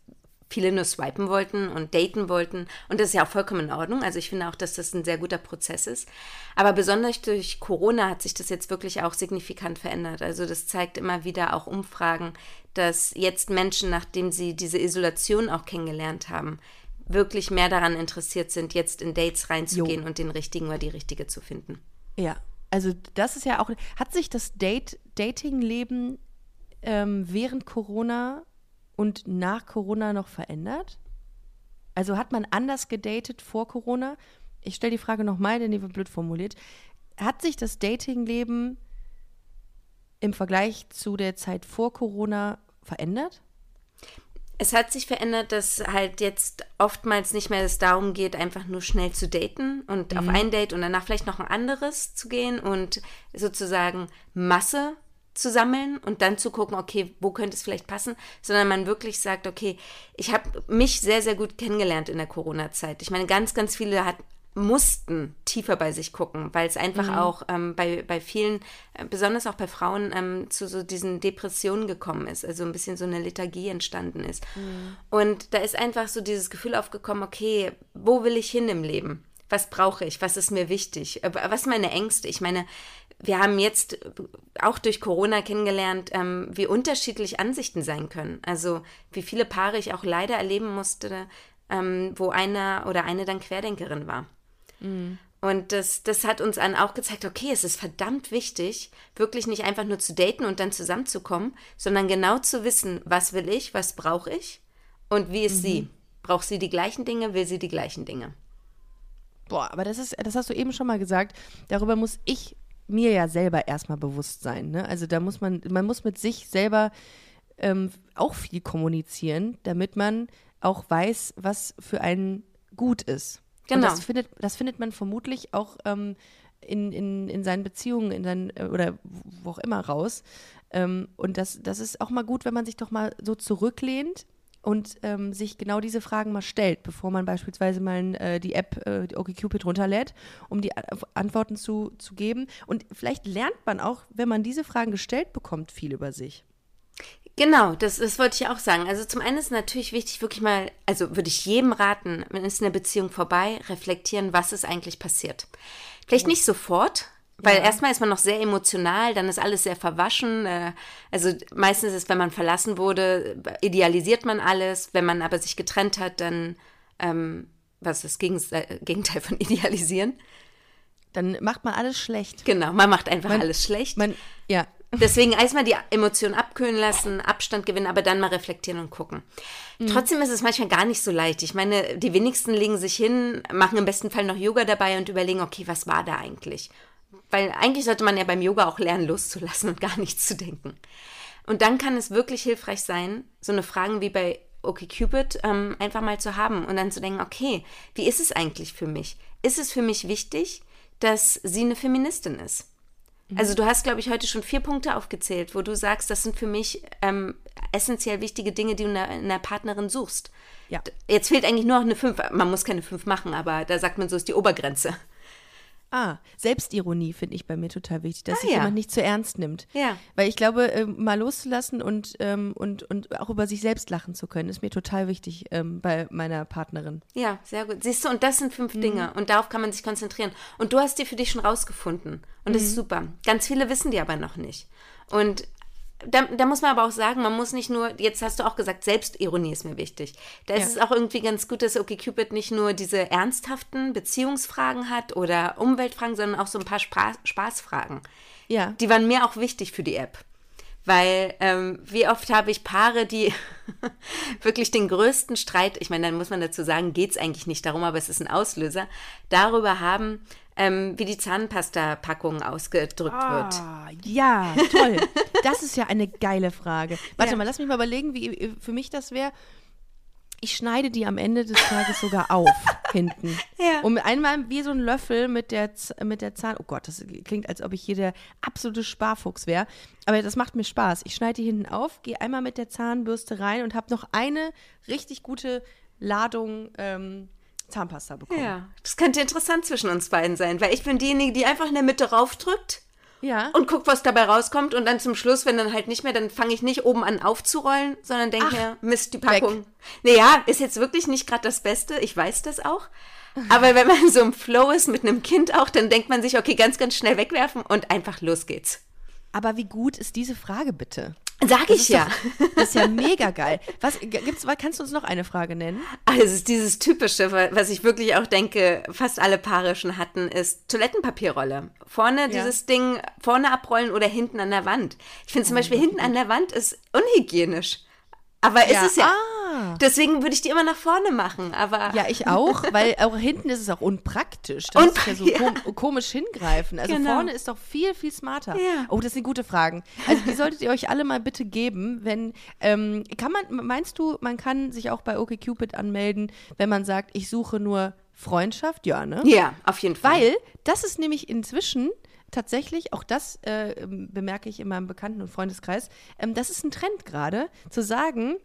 S3: viele nur swipen wollten und daten wollten. Und das ist ja auch vollkommen in Ordnung. Also ich finde auch, dass das ein sehr guter Prozess ist. Aber besonders durch Corona hat sich das jetzt wirklich auch signifikant verändert. Also das zeigt immer wieder auch Umfragen, dass jetzt Menschen, nachdem sie diese Isolation auch kennengelernt haben, wirklich mehr daran interessiert sind, jetzt in Dates reinzugehen jo. und den richtigen oder die richtige zu finden.
S2: Ja, also das ist ja auch, hat sich das Date, Dating-Leben ähm, während Corona und nach Corona noch verändert? Also hat man anders gedatet vor Corona? Ich stelle die Frage nochmal, denn die wird blöd formuliert. Hat sich das Dating-Leben im Vergleich zu der Zeit vor Corona verändert?
S3: Es hat sich verändert, dass halt jetzt oftmals nicht mehr es darum geht, einfach nur schnell zu daten und mhm. auf ein Date und danach vielleicht noch ein anderes zu gehen und sozusagen Masse zu sammeln und dann zu gucken, okay, wo könnte es vielleicht passen, sondern man wirklich sagt, okay, ich habe mich sehr, sehr gut kennengelernt in der Corona-Zeit. Ich meine, ganz, ganz viele hat, mussten tiefer bei sich gucken, weil es einfach mhm. auch ähm, bei, bei vielen, äh, besonders auch bei Frauen, ähm, zu so diesen Depressionen gekommen ist, also ein bisschen so eine Lethargie entstanden ist. Mhm. Und da ist einfach so dieses Gefühl aufgekommen, okay, wo will ich hin im Leben? Was brauche ich? Was ist mir wichtig? Äh, was sind meine Ängste? Ich meine, wir haben jetzt auch durch Corona kennengelernt, ähm, wie unterschiedlich Ansichten sein können. Also wie viele Paare ich auch leider erleben musste, ähm, wo einer oder eine dann Querdenkerin war. Mhm. Und das, das hat uns dann auch gezeigt, okay, es ist verdammt wichtig, wirklich nicht einfach nur zu daten und dann zusammenzukommen, sondern genau zu wissen, was will ich, was brauche ich und wie ist mhm. sie. Braucht sie die gleichen Dinge, will sie die gleichen Dinge?
S2: Boah, aber das ist, das hast du eben schon mal gesagt. Darüber muss ich mir ja selber erstmal bewusst sein. Ne? Also da muss man, man muss mit sich selber ähm, auch viel kommunizieren, damit man auch weiß, was für einen gut ist. Genau. Und das findet, das findet man vermutlich auch ähm, in, in, in seinen Beziehungen, in seinen, äh, oder wo auch immer raus. Ähm, und das, das ist auch mal gut, wenn man sich doch mal so zurücklehnt und ähm, sich genau diese Fragen mal stellt, bevor man beispielsweise mal äh, die App äh, die OkCupid runterlädt, um die Antworten zu, zu geben. Und vielleicht lernt man auch, wenn man diese Fragen gestellt bekommt, viel über sich.
S3: Genau, das, das wollte ich auch sagen. Also zum einen ist natürlich wichtig, wirklich mal, also würde ich jedem raten, wenn ist eine Beziehung vorbei, reflektieren, was ist eigentlich passiert. Vielleicht nicht sofort, weil
S2: Ja.
S3: erstmal ist man noch sehr emotional, dann ist alles sehr verwaschen. äh, Also meistens ist, wenn man verlassen wurde, idealisiert man alles. Wenn man aber sich getrennt hat, dann, ähm, was ist das äh, Gegenteil von (laughs) idealisieren?
S2: Dann macht man alles schlecht.
S3: Genau, man macht einfach
S2: Man-
S3: alles schlecht.
S2: Man, ja.
S3: Deswegen erstmal die Emotionen abkühlen lassen, Abstand gewinnen, aber dann mal reflektieren und gucken. Trotzdem ist es manchmal gar nicht so leicht. Ich meine, die wenigsten legen sich hin, machen im besten Fall noch Yoga dabei und überlegen, okay, was war da eigentlich? Weil eigentlich sollte man ja beim Yoga auch lernen, loszulassen und gar nichts zu denken. Und dann kann es wirklich hilfreich sein, so eine Fragen wie bei OkCupid ähm, einfach mal zu haben und dann zu denken, okay, wie ist es eigentlich für mich? Ist es für mich wichtig, dass sie eine Feministin ist? Also du hast, glaube ich, heute schon vier Punkte aufgezählt, wo du sagst, das sind für mich ähm, essentiell wichtige Dinge, die du in einer, in einer Partnerin suchst.
S2: Ja.
S3: Jetzt fehlt eigentlich nur noch eine fünf. Man muss keine fünf machen, aber da sagt man so, ist die Obergrenze.
S2: Ah, Selbstironie finde ich bei mir total wichtig, dass
S3: Ah,
S2: sich
S3: ja.
S2: jemand nicht zu ernst nimmt.
S3: Ja.
S2: Weil ich glaube, ähm, mal loszulassen und, ähm, und, und auch über sich selbst lachen zu können, ist mir total wichtig ähm, bei meiner Partnerin.
S3: Ja, sehr gut. Siehst du, und das sind fünf Dinge und darauf kann man sich konzentrieren. Und du hast die für dich schon rausgefunden und das ist super. Ganz viele wissen die aber noch nicht. Und da, da muss man aber auch sagen, man muss nicht nur, jetzt hast du auch gesagt, Selbstironie ist mir wichtig. Da ist
S2: Ja.
S3: es auch irgendwie ganz gut, dass OkCupid nicht nur diese ernsthaften Beziehungsfragen hat oder Umweltfragen, sondern auch so ein paar Spaß, Spaßfragen.
S2: Ja.
S3: Die waren mir auch wichtig für die App. Weil ähm, wie oft habe ich Paare, die (laughs) wirklich den größten Streit, ich meine, dann muss man dazu sagen, geht es eigentlich nicht darum, aber es ist ein Auslöser, darüber haben, ähm, wie die Zahnpasta-Packung ausgedrückt wird.
S2: Ah, ja, toll. (laughs) Das ist ja eine geile Frage. Warte
S3: Ja.
S2: mal, lass mich mal überlegen, wie äh, für mich das wäre. Ich schneide die am Ende des Tages sogar auf, (laughs) hinten.
S3: Ja.
S2: Und einmal wie so ein Löffel mit der, mit der Zahn. Oh Gott, das klingt, als ob ich hier der absolute Sparfuchs wäre. Aber das macht mir Spaß. Ich schneide die hinten auf, gehe einmal mit der Zahnbürste rein und habe noch eine richtig gute Ladung ähm, Zahnpasta bekommen.
S3: Ja, das könnte interessant zwischen uns beiden sein, weil ich bin diejenige, die einfach in der Mitte raufdrückt
S2: Ja.
S3: und guckt, was dabei rauskommt und dann zum Schluss, wenn dann halt nicht mehr, dann fange ich nicht oben an aufzurollen, sondern denke mir, Mist, die Packung. Naja, ist jetzt wirklich nicht gerade das Beste, ich weiß das auch. (laughs) Aber wenn man so im Flow ist mit einem Kind auch, dann denkt man sich, okay, ganz, ganz schnell wegwerfen und einfach los geht's.
S2: Aber wie gut ist diese Frage bitte?
S3: Sag ich ja.
S2: Doch, (laughs) das ist ja mega (laughs) geil. Was gibt's, kannst du uns noch eine Frage nennen?
S3: Also es ist dieses typische, wa- was ich wirklich auch denke, fast alle Paare schon hatten, ist Toilettenpapierrolle. Vorne dieses Ding, vorne abrollen oder hinten an der Wand. Ich finde zum Beispiel hinten an der Wand ist unhygienisch. Aber ist
S2: Ja,
S3: es ja.
S2: ah.
S3: Deswegen würde ich die immer nach vorne machen. Aber
S2: Ja, ich auch, (laughs) weil auch hinten ist es auch unpraktisch. Da muss ich ja so (laughs)
S3: Ja.
S2: kom komisch hingreifen. Also
S3: Genau.
S2: vorne ist doch viel, viel smarter.
S3: Ja.
S2: Oh, das sind gute Fragen. Also die solltet ihr euch alle mal bitte geben, wenn, ähm, kann man, meinst du, man kann sich auch bei OkCupid anmelden, wenn man sagt, ich suche nur Freundschaft? Ja, ne?
S3: ja, auf jeden Fall.
S2: Weil das ist nämlich inzwischen tatsächlich, auch das äh, bemerke ich in meinem Bekannten- und Freundeskreis, ähm, das ist ein Trend gerade, zu sagen,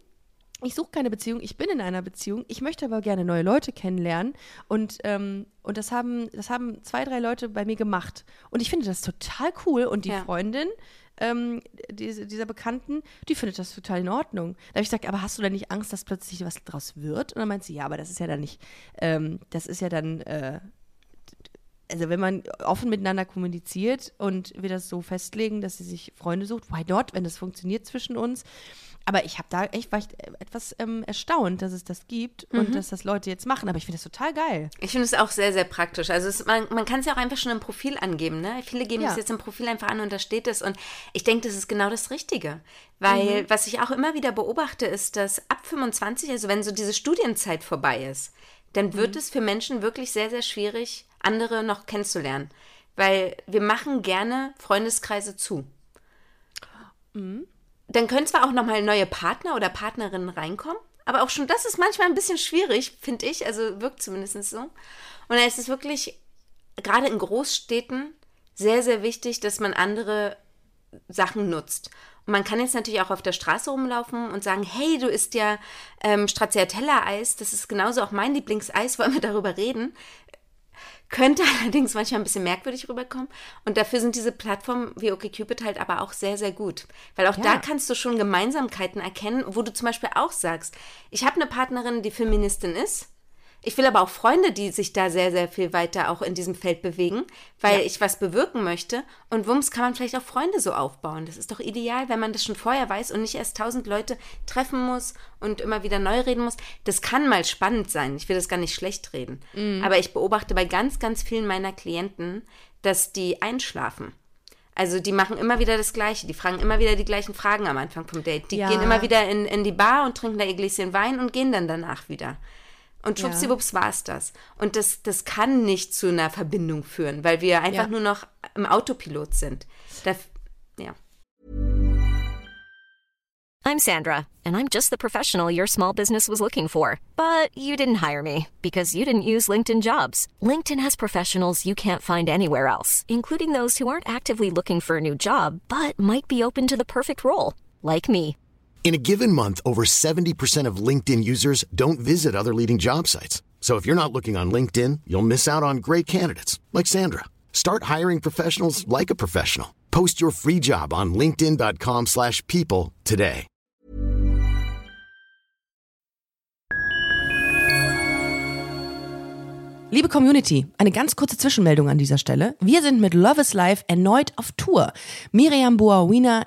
S2: ich suche keine Beziehung, ich bin in einer Beziehung, ich möchte aber gerne neue Leute kennenlernen und, ähm, und das, haben, das haben zwei, drei Leute bei mir gemacht. Und ich finde das total cool und die
S3: Ja.
S2: Freundin ähm, diese, dieser Bekannten, die findet das total in Ordnung. Da habe ich gesagt, aber hast du denn nicht Angst, dass plötzlich was draus wird? Und dann meint sie, ja, aber das ist ja dann nicht, ähm, das ist ja dann, äh, also wenn man offen miteinander kommuniziert und wir das so festlegen, dass sie sich Freunde sucht, why not, wenn das funktioniert zwischen uns. Aber ich habe da echt, war ich etwas ähm, erstaunt, dass es das gibt und dass das Leute jetzt machen. Aber ich finde das total geil.
S3: Ich finde es auch sehr, sehr praktisch. Also es, man, man kann es ja auch einfach schon im Profil angeben. Ne? Viele geben
S2: Ja.
S3: es jetzt im Profil einfach an und da steht es. Und ich denke, das ist genau das Richtige. Weil
S2: Mhm.
S3: was ich auch immer wieder beobachte, ist, dass ab 25, also wenn so diese Studienzeit vorbei ist, dann
S2: Mhm.
S3: wird es für Menschen wirklich sehr, sehr schwierig, andere noch kennenzulernen. Weil wir machen gerne Freundeskreise zu.
S2: Mhm.
S3: Dann können zwar auch nochmal neue Partner oder Partnerinnen reinkommen, aber auch schon das ist manchmal ein bisschen schwierig, finde ich. Also wirkt zumindest so. Und dann ist es wirklich, gerade in Großstädten, sehr, sehr wichtig, dass man andere Sachen nutzt. Man kann jetzt natürlich auch auf der Straße rumlaufen und sagen, hey, du isst ja ähm, Stracciatella-Eis, das ist genauso auch mein Lieblingseis, (laughs) wollen wir darüber reden? könnte (laughs) allerdings manchmal ein bisschen merkwürdig rüberkommen. Und dafür sind diese Plattformen wie OkCupid halt aber auch sehr, sehr gut. Weil auch
S2: Ja.
S3: da kannst du schon Gemeinsamkeiten erkennen, wo du zum Beispiel auch sagst, ich habe eine Partnerin, die Feministin ist. Ich will aber auch Freunde, die sich da sehr, sehr viel weiter auch in diesem Feld bewegen, weil ich was bewirken möchte. Und wumms kann man vielleicht auch Freunde so aufbauen. Das ist doch ideal, wenn man das schon vorher weiß und nicht erst tausend Leute treffen muss und immer wieder neu reden muss. Das kann mal spannend sein. Ich will das gar nicht schlecht reden. Aber ich beobachte bei ganz, ganz vielen meiner Klienten, dass die einschlafen. Also die machen immer wieder das Gleiche. Die fragen immer wieder die gleichen Fragen am Anfang vom Date. Die
S2: Ja.
S3: gehen immer wieder in, in die Bar und trinken da ihr Gläschen Wein und gehen dann danach wieder. Und
S2: Ja.
S3: schwuppsiwupps war es das. Und das, das kann nicht zu einer Verbindung führen, weil wir einfach
S2: Ja.
S3: nur noch im Autopilot sind. Da, ja.
S4: I'm Sandra, and I'm just the professional your small business was looking for. But you didn't hire me because you didn't use LinkedIn jobs. LinkedIn has professionals you can't find anywhere else, including those who aren't actively looking for a new job but might be open to the perfect role, like me.
S5: In a given month, over 70% of LinkedIn users don't visit other leading job sites. So if you're not looking on LinkedIn, you'll miss out on great candidates like Sandra. Start hiring professionals like a professional. Post your free job on linkedin.com/people today.
S2: Liebe Community, eine ganz kurze Zwischenmeldung an dieser Stelle. Wir sind mit Love is Life erneut auf Tour. Miriam Boawina,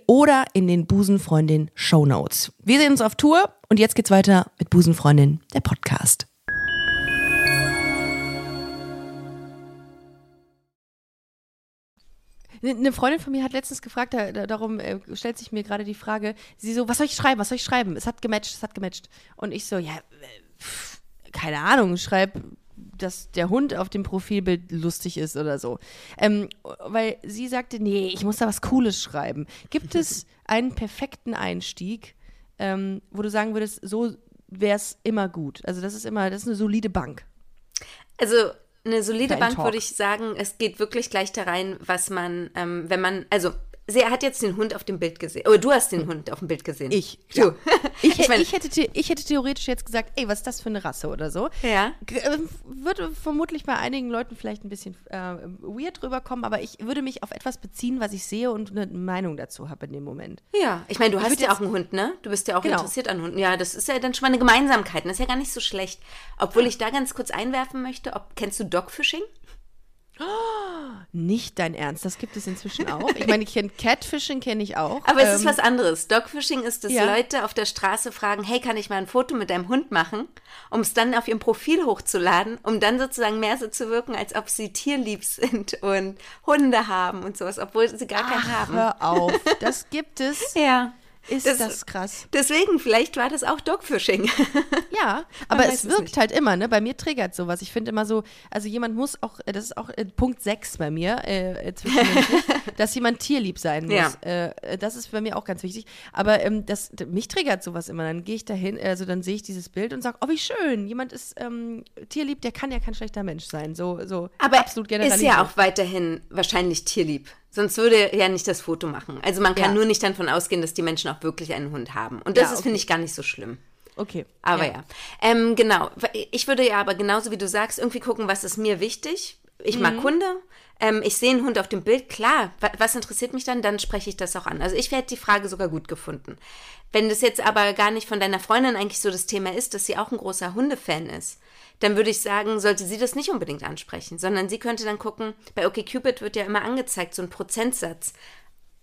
S2: oder in den Busenfreundin Show Notes. Wir sehen uns auf Tour und jetzt geht's weiter mit Busenfreundin, der Podcast. Eine Freundin von mir hat letztens gefragt, da, da, darum äh, stellt sich mir gerade die Frage, sie so, was soll ich schreiben, was soll ich schreiben? Es hat gematcht, es hat gematcht. Und ich so, ja, keine Ahnung, schreib, dass der Hund auf dem Profilbild lustig ist oder so. Ähm, weil sie sagte, nee, ich muss da was Cooles schreiben. Gibt es (laughs) einen perfekten Einstieg, ähm, wo du sagen würdest, so wäre es immer gut? Also das ist immer, das ist eine solide Bank.
S3: Also eine solide Bank
S2: Talk.
S3: würde ich sagen, es geht wirklich gleich da rein, was man, ähm, wenn man, also sie hat jetzt den Hund auf dem Bild gesehen. Oder du hast den Hund auf dem Bild gesehen.
S2: Ich.
S3: Du.
S2: Ja. (laughs) Ich,
S3: Ich meine-
S2: ich, hätte, ich hätte theoretisch jetzt gesagt, ey, was ist das für eine Rasse oder so.
S3: Ja.
S2: Äh, Würde vermutlich bei einigen Leuten vielleicht ein bisschen äh, weird rüberkommen, aber ich würde mich auf etwas beziehen, was ich sehe und eine Meinung dazu habe in dem Moment.
S3: Ja, ich meine, du hast
S2: würd
S3: ja auch einen Hund, ne? Du bist ja auch
S2: Genau.
S3: interessiert an Hunden. Ja, das ist ja dann schon mal eine Gemeinsamkeit. Das ist ja gar nicht so schlecht. Obwohl ich da ganz kurz einwerfen möchte, ob kennst du Dogfishing?
S2: Nicht dein Ernst, das gibt es inzwischen auch. Ich meine, ich kenne Catfishing, kenne ich auch.
S3: Aber es ist
S2: Ähm,
S3: was anderes. Dogfishing ist, dass
S2: ja.
S3: Leute auf der Straße fragen, hey, kann ich mal ein Foto mit deinem Hund machen, um es dann auf ihrem Profil hochzuladen, um dann sozusagen mehr so zu wirken, als ob sie tierlieb sind und Hunde haben und sowas, obwohl sie gar keinen
S2: Ach,
S3: haben.
S2: hör auf, das gibt es.
S3: Ja.
S2: Ist
S3: Das-
S2: das, krass.
S3: Deswegen, vielleicht war das auch Dogfishing. (laughs)
S2: Ja, aber es
S3: es
S2: wirkt
S3: nicht.
S2: halt immer, ne? Bei mir triggert sowas. Ich finde immer so, also jemand muss auch, äh, das ist auch äh, Punkt 6 bei mir, äh, äh, (laughs) dass jemand tierlieb sein muss.
S3: Ja.
S2: Äh, äh, das ist bei mir auch ganz wichtig. Aber ähm, das, mich triggert sowas immer. Dann gehe ich dahin, also dann sehe ich dieses Bild und sage, oh, wie schön, jemand ist ähm, tierlieb, der kann ja kein schlechter Mensch sein. So, so
S3: Aber
S2: absolut
S3: ist
S2: generalisiert.
S3: ja auch weiterhin wahrscheinlich tierlieb. Sonst würde er ja nicht das Foto machen. Also man kann
S2: Ja.
S3: nur nicht davon ausgehen, dass die Menschen auch wirklich einen Hund haben. Und das
S2: Ja,
S3: ist,
S2: okay.
S3: finde ich, gar nicht so schlimm.
S2: Okay.
S3: Aber ja. Ähm, genau. Ich würde ja aber genauso wie du sagst, irgendwie gucken, was ist mir wichtig. Ich mag
S2: Mhm.
S3: Hunde. Ähm, ich sehe einen Hund auf dem Bild. Klar, wa- was interessiert mich dann? Dann spreche ich das auch an. Also ich hätte die Frage sogar gut gefunden. Wenn das jetzt aber gar nicht von deiner Freundin eigentlich so das Thema ist, dass sie auch ein großer Hundefan ist, dann würde ich sagen, sollte sie das nicht unbedingt ansprechen, sondern sie könnte dann gucken, bei OkCupid wird ja immer angezeigt, so ein Prozentsatz.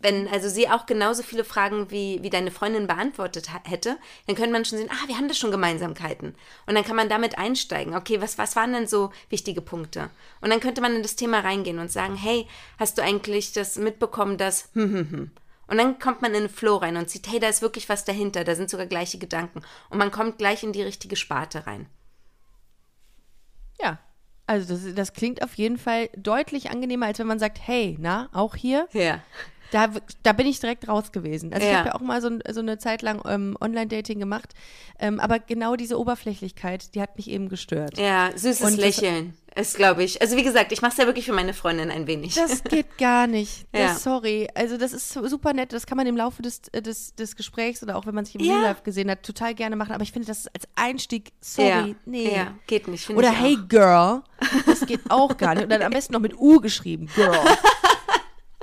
S3: Wenn also sie auch genauso viele Fragen wie, wie deine Freundin beantwortet hätte, dann könnte man schon sehen, ah, wir haben da schon Gemeinsamkeiten. Und dann kann man damit einsteigen. Okay, was, was waren denn so wichtige Punkte? Und dann könnte man in das Thema reingehen und sagen, hey, hast du eigentlich das mitbekommen, dass hm, hm, hm. Und dann kommt man in den Flow rein und sieht, hey, da ist wirklich was dahinter, da sind sogar gleiche Gedanken. Und man kommt gleich in die richtige Sparte rein.
S2: Also das, das klingt auf jeden Fall deutlich angenehmer, als wenn man sagt, hey, na, auch hier?
S3: Ja.
S2: Da, da bin ich direkt raus gewesen. Also ich
S3: Ja.
S2: habe ja auch mal so, so eine Zeit lang ähm, Online-Dating gemacht. Ähm, aber genau diese Oberflächlichkeit, die hat mich eben gestört.
S3: Ja, süßes
S2: Und das-
S3: Lächeln ist, glaube ich. Also wie gesagt, ich mache es ja wirklich für meine Freundin ein wenig.
S2: Das (laughs) geht gar nicht. Das,
S3: Ja.
S2: Sorry. Also das ist super nett. Das kann man im Laufe des, äh, des, des Gesprächs oder auch wenn man sich im
S3: Ja.
S2: Real Life gesehen hat, total gerne machen. Aber ich finde, das ist als Einstieg, sorry,
S3: ja.
S2: nee.
S3: Ja, geht nicht.
S2: Oder
S3: ich
S2: hey
S3: auch.
S2: Girl, das geht auch gar nicht. Und dann am besten noch mit U geschrieben, Girl. (laughs)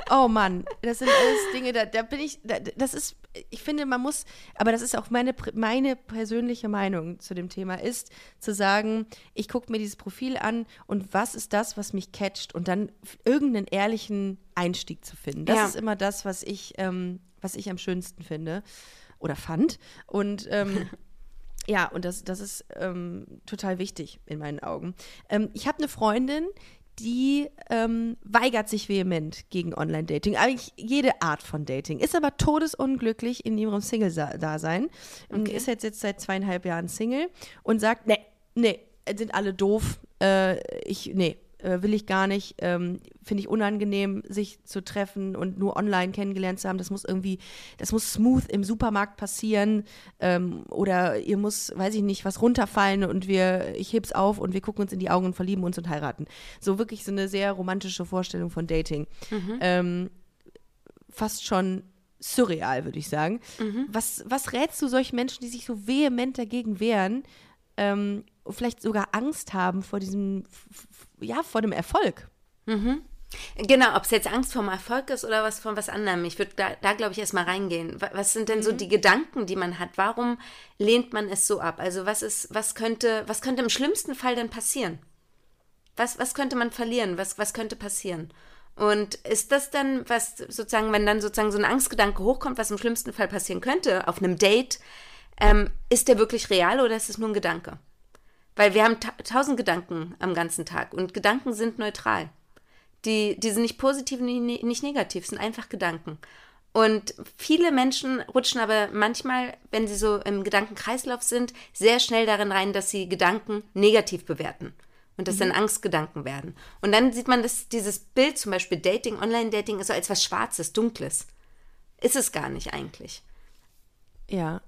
S2: Oh Mann, das sind alles Dinge, da, da bin ich, da, das ist, ich finde, man muss, aber das ist auch meine, meine persönliche Meinung zu dem Thema, ist zu sagen, ich gucke mir dieses Profil an und was ist das, was mich catcht und dann irgendeinen ehrlichen Einstieg zu finden. Das
S3: Ja.
S2: ist immer das, was ich, ähm, was ich am schönsten finde oder fand. Und ähm, (laughs) ja, und das, das ist ähm, total wichtig in meinen Augen. Ähm, ich habe eine Freundin, die ähm, weigert sich vehement gegen Online-Dating. Eigentlich jede Art von Dating. Ist aber todesunglücklich in ihrem Single-Dasein. Ist jetzt, jetzt seit zweieinhalb Jahren Single und sagt, nee, nee, sind alle doof. Äh, ich, nee, äh, will ich gar nicht. Ähm, Finde ich unangenehm, sich zu treffen und nur online kennengelernt zu haben. Das muss irgendwie, das muss smooth im Supermarkt passieren. Ähm, oder ihr muss, weiß ich nicht, was runterfallen und wir, ich heb's auf und wir gucken uns in die Augen und verlieben uns und heiraten. So wirklich so eine sehr romantische Vorstellung von Dating. Ähm, fast schon surreal, würde ich sagen. Was, was rätst du solchen Menschen, die sich so vehement dagegen wehren, ähm, vielleicht sogar Angst haben vor diesem, ja, vor dem Erfolg?
S3: Genau, ob es jetzt Angst vorm Erfolg ist oder was von was anderem. Ich würde da, da glaube ich, erstmal reingehen. Wa- Was sind denn so die Gedanken, die man hat? Warum lehnt man es so ab? Also was ist, was könnte, was könnte im schlimmsten Fall denn passieren? Was, was könnte man verlieren? Was, was könnte passieren? Und ist das dann, was sozusagen, wenn dann sozusagen so ein Angstgedanke hochkommt, was im schlimmsten Fall passieren könnte auf einem Date, ähm, ist der wirklich real oder ist es nur ein Gedanke? Weil wir haben ta tausend Gedanken am ganzen Tag und Gedanken sind neutral. Die, die sind nicht positiv, nicht negativ, sind einfach Gedanken. Und viele Menschen rutschen aber manchmal, wenn sie so im Gedankenkreislauf sind, sehr schnell darin rein, dass sie Gedanken negativ bewerten. Und das dann Angstgedanken werden. Und dann sieht man das, dieses Bild, zum Beispiel Dating, Online-Dating, ist so als was Schwarzes, Dunkles. Ist es gar nicht eigentlich.
S2: Ja.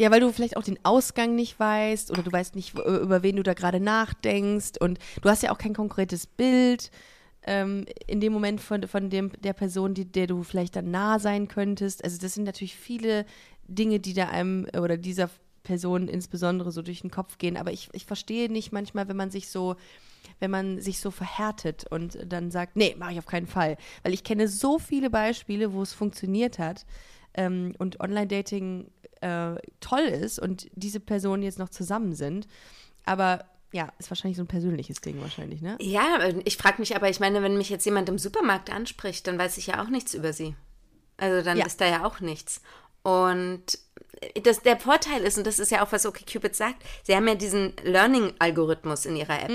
S2: Ja, weil du vielleicht auch den Ausgang nicht weißt oder du weißt nicht, über wen du da gerade nachdenkst und du hast ja auch kein konkretes Bild ähm, in dem Moment von, von dem, der Person, die, der du vielleicht dann nah sein könntest. Also das sind natürlich viele Dinge, die da einem oder dieser Person insbesondere so durch den Kopf gehen. Aber ich, ich verstehe nicht manchmal, wenn man sich so wenn man sich so verhärtet und dann sagt, nee, mache ich auf keinen Fall. Weil ich kenne so viele Beispiele, wo es funktioniert hat ähm, und Online-Dating äh, toll ist und diese Personen jetzt noch zusammen sind. Aber ja, ist wahrscheinlich so ein persönliches Ding wahrscheinlich, ne?
S3: Ja, ich frage mich aber, ich meine, wenn mich jetzt jemand im Supermarkt anspricht, dann weiß ich ja auch nichts über sie. Also dann
S2: Ja.
S3: ist da ja auch nichts. Und das, der Vorteil ist, und das ist ja auch, was OkCupid sagt, sie haben ja diesen Learning-Algorithmus in ihrer App.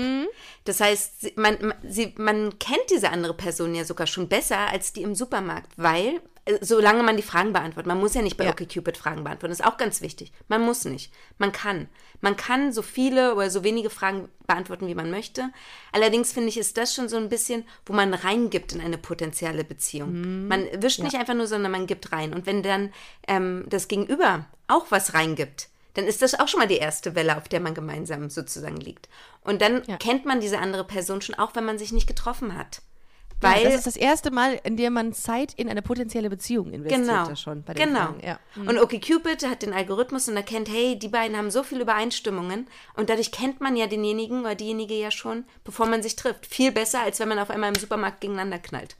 S3: Das heißt, man, man- sie, man kennt diese andere Person ja sogar schon besser als die im Supermarkt, weil, äh, solange man die Fragen beantwortet, man muss ja nicht bei
S2: Ja.
S3: OkCupid Fragen beantworten, das ist auch ganz wichtig. Man muss nicht. Man kann. Man kann so viele oder so wenige Fragen beantworten, wie man möchte. Allerdings finde ich, ist das schon so ein bisschen, wo man reingibt in eine potenzielle Beziehung. Man wischt nicht einfach nur, sondern man gibt rein. Und wenn dann ähm, das Gegenüber auch was reingibt, dann ist das auch schon mal die erste Welle, auf der man gemeinsam sozusagen liegt. Und dann
S2: Ja.
S3: kennt man diese andere Person schon, auch wenn man sich nicht getroffen hat.
S2: Ja,
S3: Weil
S2: das ist das erste Mal, in dem man Zeit in eine potenzielle Beziehung investiert
S3: Genau.
S2: schon bei den
S3: genau.
S2: Fragen. Ja. Mhm.
S3: Und OkCupid hat den Algorithmus und erkennt, hey, die beiden haben so viele Übereinstimmungen und dadurch kennt man ja denjenigen oder diejenige ja schon, bevor man sich trifft. Viel besser, als wenn man auf einmal im Supermarkt gegeneinander knallt.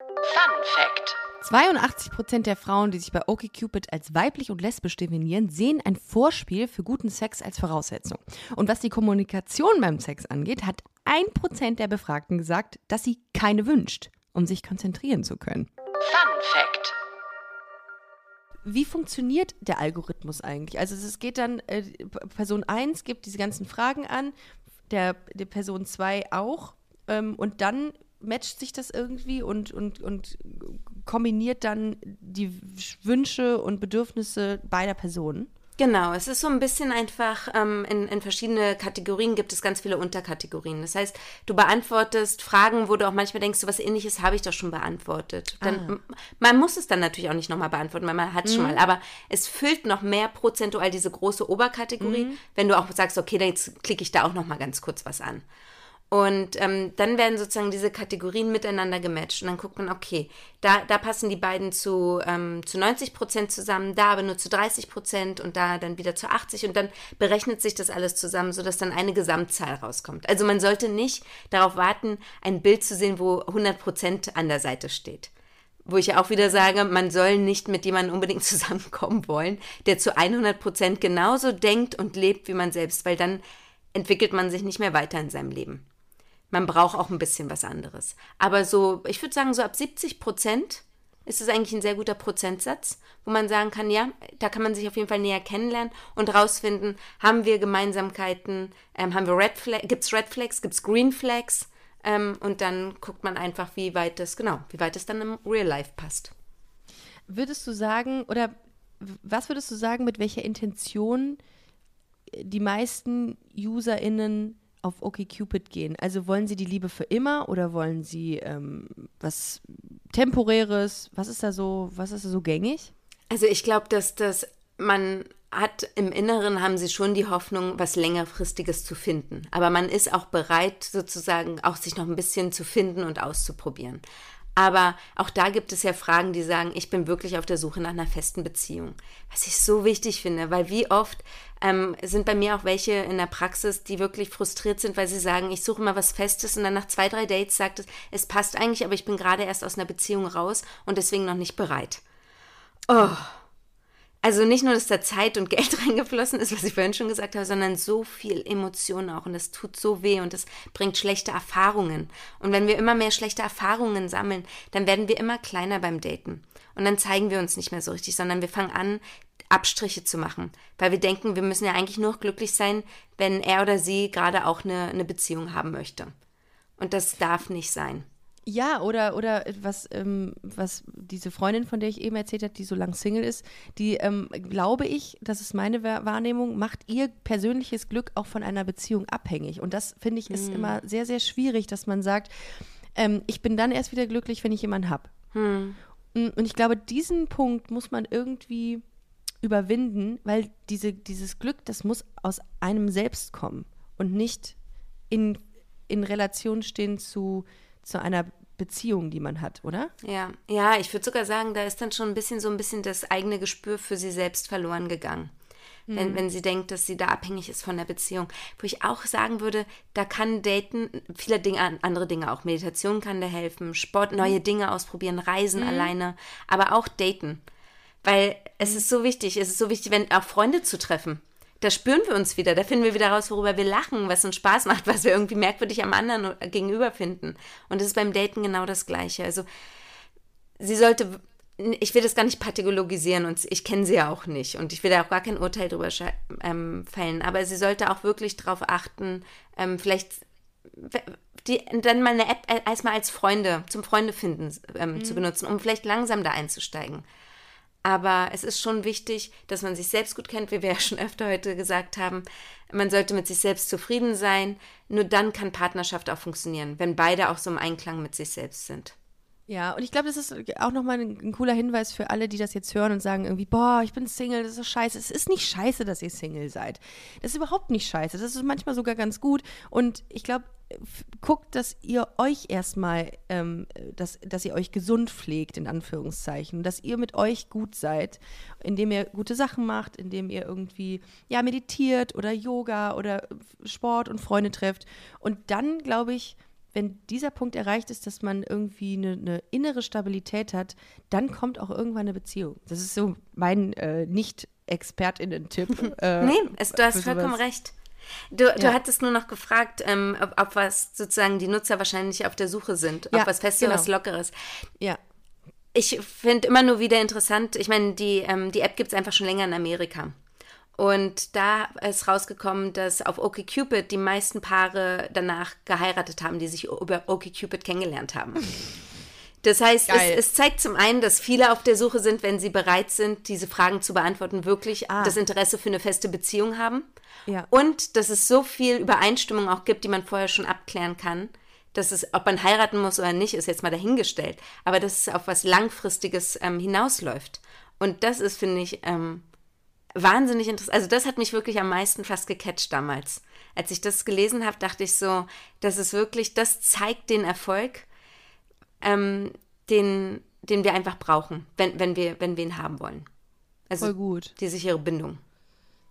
S2: 82 Prozent der Frauen, die sich bei OkCupid als weiblich und lesbisch definieren, sehen ein Vorspiel für guten Sex als Voraussetzung. Und was die Kommunikation beim Sex angeht, hat ein Prozent der Befragten gesagt, dass sie keine wünscht, um sich konzentrieren zu können. Wie funktioniert der Algorithmus eigentlich? Also es geht dann, äh, Person 1 gibt diese ganzen Fragen an, der, der Person 2 auch ähm, und dann matcht sich das irgendwie und, und, und kombiniert dann die Wünsche und Bedürfnisse beider Personen.
S3: Genau, es ist so ein bisschen einfach, ähm, in, in verschiedene Kategorien gibt es ganz viele Unterkategorien. Das heißt, du beantwortest Fragen, wo du auch manchmal denkst, so was ähnliches habe ich doch schon beantwortet. Dann,
S2: Ah.
S3: Man muss es dann natürlich auch nicht nochmal beantworten, weil man hat es
S2: Mhm.
S3: schon mal. Aber es füllt noch mehr prozentual diese große Oberkategorie,
S2: Mhm.
S3: wenn du auch sagst, okay, dann jetzt klicke ich da auch nochmal ganz kurz was an. Und ähm, dann werden sozusagen diese Kategorien miteinander gematcht. Und dann guckt man, okay, da, da passen die beiden zu, ähm, zu 90 Prozent zusammen, da aber nur zu 30 Prozent und da dann wieder zu 80. Und dann berechnet sich das alles zusammen, sodass dann eine Gesamtzahl rauskommt. Also man sollte nicht darauf warten, ein Bild zu sehen, wo 100 Prozent an der Seite steht. Wo ich ja auch wieder sage, man soll nicht mit jemandem unbedingt (laughs) zusammenkommen wollen, der zu 100 Prozent genauso denkt und lebt wie man selbst, weil dann entwickelt man sich nicht mehr weiter in seinem Leben. Man braucht auch ein bisschen was anderes. Aber so, ich würde sagen, so ab 70 Prozent ist es eigentlich ein sehr guter Prozentsatz, wo man sagen kann, ja, da kann man sich auf jeden Fall näher kennenlernen und rausfinden, haben wir Gemeinsamkeiten, ähm, haben wir Red Flags, gibt es Red Flags, gibt es Green Flags ähm, und dann guckt man einfach, wie weit das, genau, wie weit es dann im Real Life passt.
S2: Würdest du sagen, oder was würdest du sagen, mit welcher Intention die meisten UserInnen auf OkCupid gehen? Also wollen sie die Liebe für immer oder wollen sie ähm, was Temporäres? Was ist da so, was ist da so gängig?
S3: Also ich glaube, dass das man hat im Inneren haben sie schon die Hoffnung, was längerfristiges zu finden. Aber man ist auch bereit, sozusagen auch sich noch ein bisschen zu finden und auszuprobieren. Aber auch da gibt es ja Fragen, die sagen, ich bin wirklich auf der Suche nach einer festen Beziehung. Was ich so wichtig finde, weil wie oft ähm, sind bei mir auch welche in der Praxis, die wirklich frustriert sind, weil sie sagen, ich suche mal was Festes und dann nach zwei, drei Dates sagt es, es passt eigentlich, aber ich bin gerade erst aus einer Beziehung raus und deswegen noch nicht bereit. Oh, also nicht nur, dass da Zeit und Geld (laughs) reingeflossen ist, was ich vorhin schon gesagt habe, sondern so viel Emotion auch. Und das tut so weh und das bringt schlechte Erfahrungen. Und wenn wir immer mehr schlechte Erfahrungen sammeln, dann werden wir immer kleiner beim Daten. Und dann zeigen wir uns nicht mehr so richtig, sondern wir fangen an, Abstriche zu machen. Weil wir denken, wir müssen ja eigentlich nur glücklich sein, wenn er oder sie gerade auch eine, eine Beziehung haben möchte. Und das darf nicht sein.
S2: Ja, oder, oder was, ähm, was diese Freundin, von der ich eben erzählt habe, die so lang Single ist, die, ähm, glaube ich, das ist meine Wahr- Wahrnehmung, macht ihr persönliches Glück auch von einer Beziehung abhängig. Und das, finde ich, ist immer sehr, sehr schwierig, dass man sagt, ähm, ich bin dann erst wieder glücklich, wenn ich jemanden habe. Und ich glaube, diesen Punkt muss man irgendwie überwinden, weil diese, dieses Glück, das muss aus einem selbst kommen und nicht in, in Relation stehen zu, zu einer Beziehung, die man hat, oder?
S3: Ja, ja, ich würde sogar sagen, da ist dann schon ein bisschen so ein bisschen das eigene Gespür für sie selbst verloren gegangen. Wenn, wenn sie denkt, dass sie da abhängig ist von der Beziehung. Wo ich auch sagen würde, da kann Daten, viele Dinge, andere Dinge auch. Meditation kann da helfen, Sport, neue Dinge ausprobieren, Reisen alleine, aber auch Daten. Weil es ist so wichtig, es ist so wichtig, wenn auch Freunde zu treffen. Da spüren wir uns wieder, da finden wir wieder raus, worüber wir lachen, was uns Spaß macht, was wir irgendwie merkwürdig am anderen gegenüber finden. Und es ist beim Daten genau das Gleiche. Also sie sollte, ich will das gar nicht pathologisieren und ich kenne sie ja auch nicht und ich will da auch gar kein Urteil drüber ähm, fällen, aber sie sollte auch wirklich darauf achten, ähm, vielleicht die, dann mal eine App äh, erstmal als Freunde, zum Freunde finden ähm, zu benutzen, um vielleicht langsam da einzusteigen. Aber es ist schon wichtig, dass man sich selbst gut kennt, wie wir ja schon öfter heute gesagt haben. Man sollte mit sich selbst zufrieden sein. Nur dann kann Partnerschaft auch funktionieren, wenn beide auch so im Einklang mit sich selbst sind.
S2: Ja, und ich glaube, das ist auch nochmal ein, ein cooler Hinweis für alle, die das jetzt hören und sagen irgendwie, boah, ich bin Single, das ist scheiße. Es ist nicht scheiße, dass ihr Single seid. Das ist überhaupt nicht scheiße. Das ist manchmal sogar ganz gut. Und ich glaube, guckt, dass ihr euch erstmal, ähm, dass, dass ihr euch gesund pflegt, in Anführungszeichen. Dass ihr mit euch gut seid, indem ihr gute Sachen macht, indem ihr irgendwie, ja, meditiert oder Yoga oder Sport und Freunde trefft. Und dann, glaube ich, wenn dieser Punkt erreicht ist, dass man irgendwie eine, eine innere Stabilität hat, dann kommt auch irgendwann eine Beziehung. Das ist so mein äh, Nicht-ExpertInnen-Tipp. (laughs) Äh,
S3: Nee, es, du hast vollkommen
S2: sowas.
S3: recht. Du, du
S2: Ja.
S3: hattest nur noch gefragt, ähm, ob, ob was sozusagen die Nutzer wahrscheinlich auf der Suche sind.
S2: Ja,
S3: ob was Festes,
S2: genau.
S3: was Lockeres.
S2: Ja.
S3: Ich finde immer nur wieder interessant, ich meine, die, ähm, die App gibt es einfach schon länger in Amerika. Und da ist rausgekommen, dass auf OkCupid die meisten Paare danach geheiratet haben, die sich über OkCupid kennengelernt haben. Das heißt, es, es zeigt zum einen, dass viele auf der Suche sind, wenn sie bereit sind, diese Fragen zu beantworten, wirklich
S2: Ah.
S3: das Interesse für eine feste Beziehung haben.
S2: Ja.
S3: Und dass es so viel Übereinstimmung auch gibt, die man vorher schon abklären kann. Dass es, ob man heiraten muss oder nicht, ist jetzt mal dahingestellt. Aber dass es auf was Langfristiges ähm, hinausläuft. Und das ist, finde ich, ähm, wahnsinnig interessant. Also das hat mich wirklich am meisten fast gecatcht damals. Als ich das gelesen habe, dachte ich so, das ist wirklich, das zeigt den Erfolg, ähm, den, den wir einfach brauchen, wenn, wenn, wir, wenn wir ihn haben wollen. Also
S2: Voll gut.
S3: die sichere Bindung.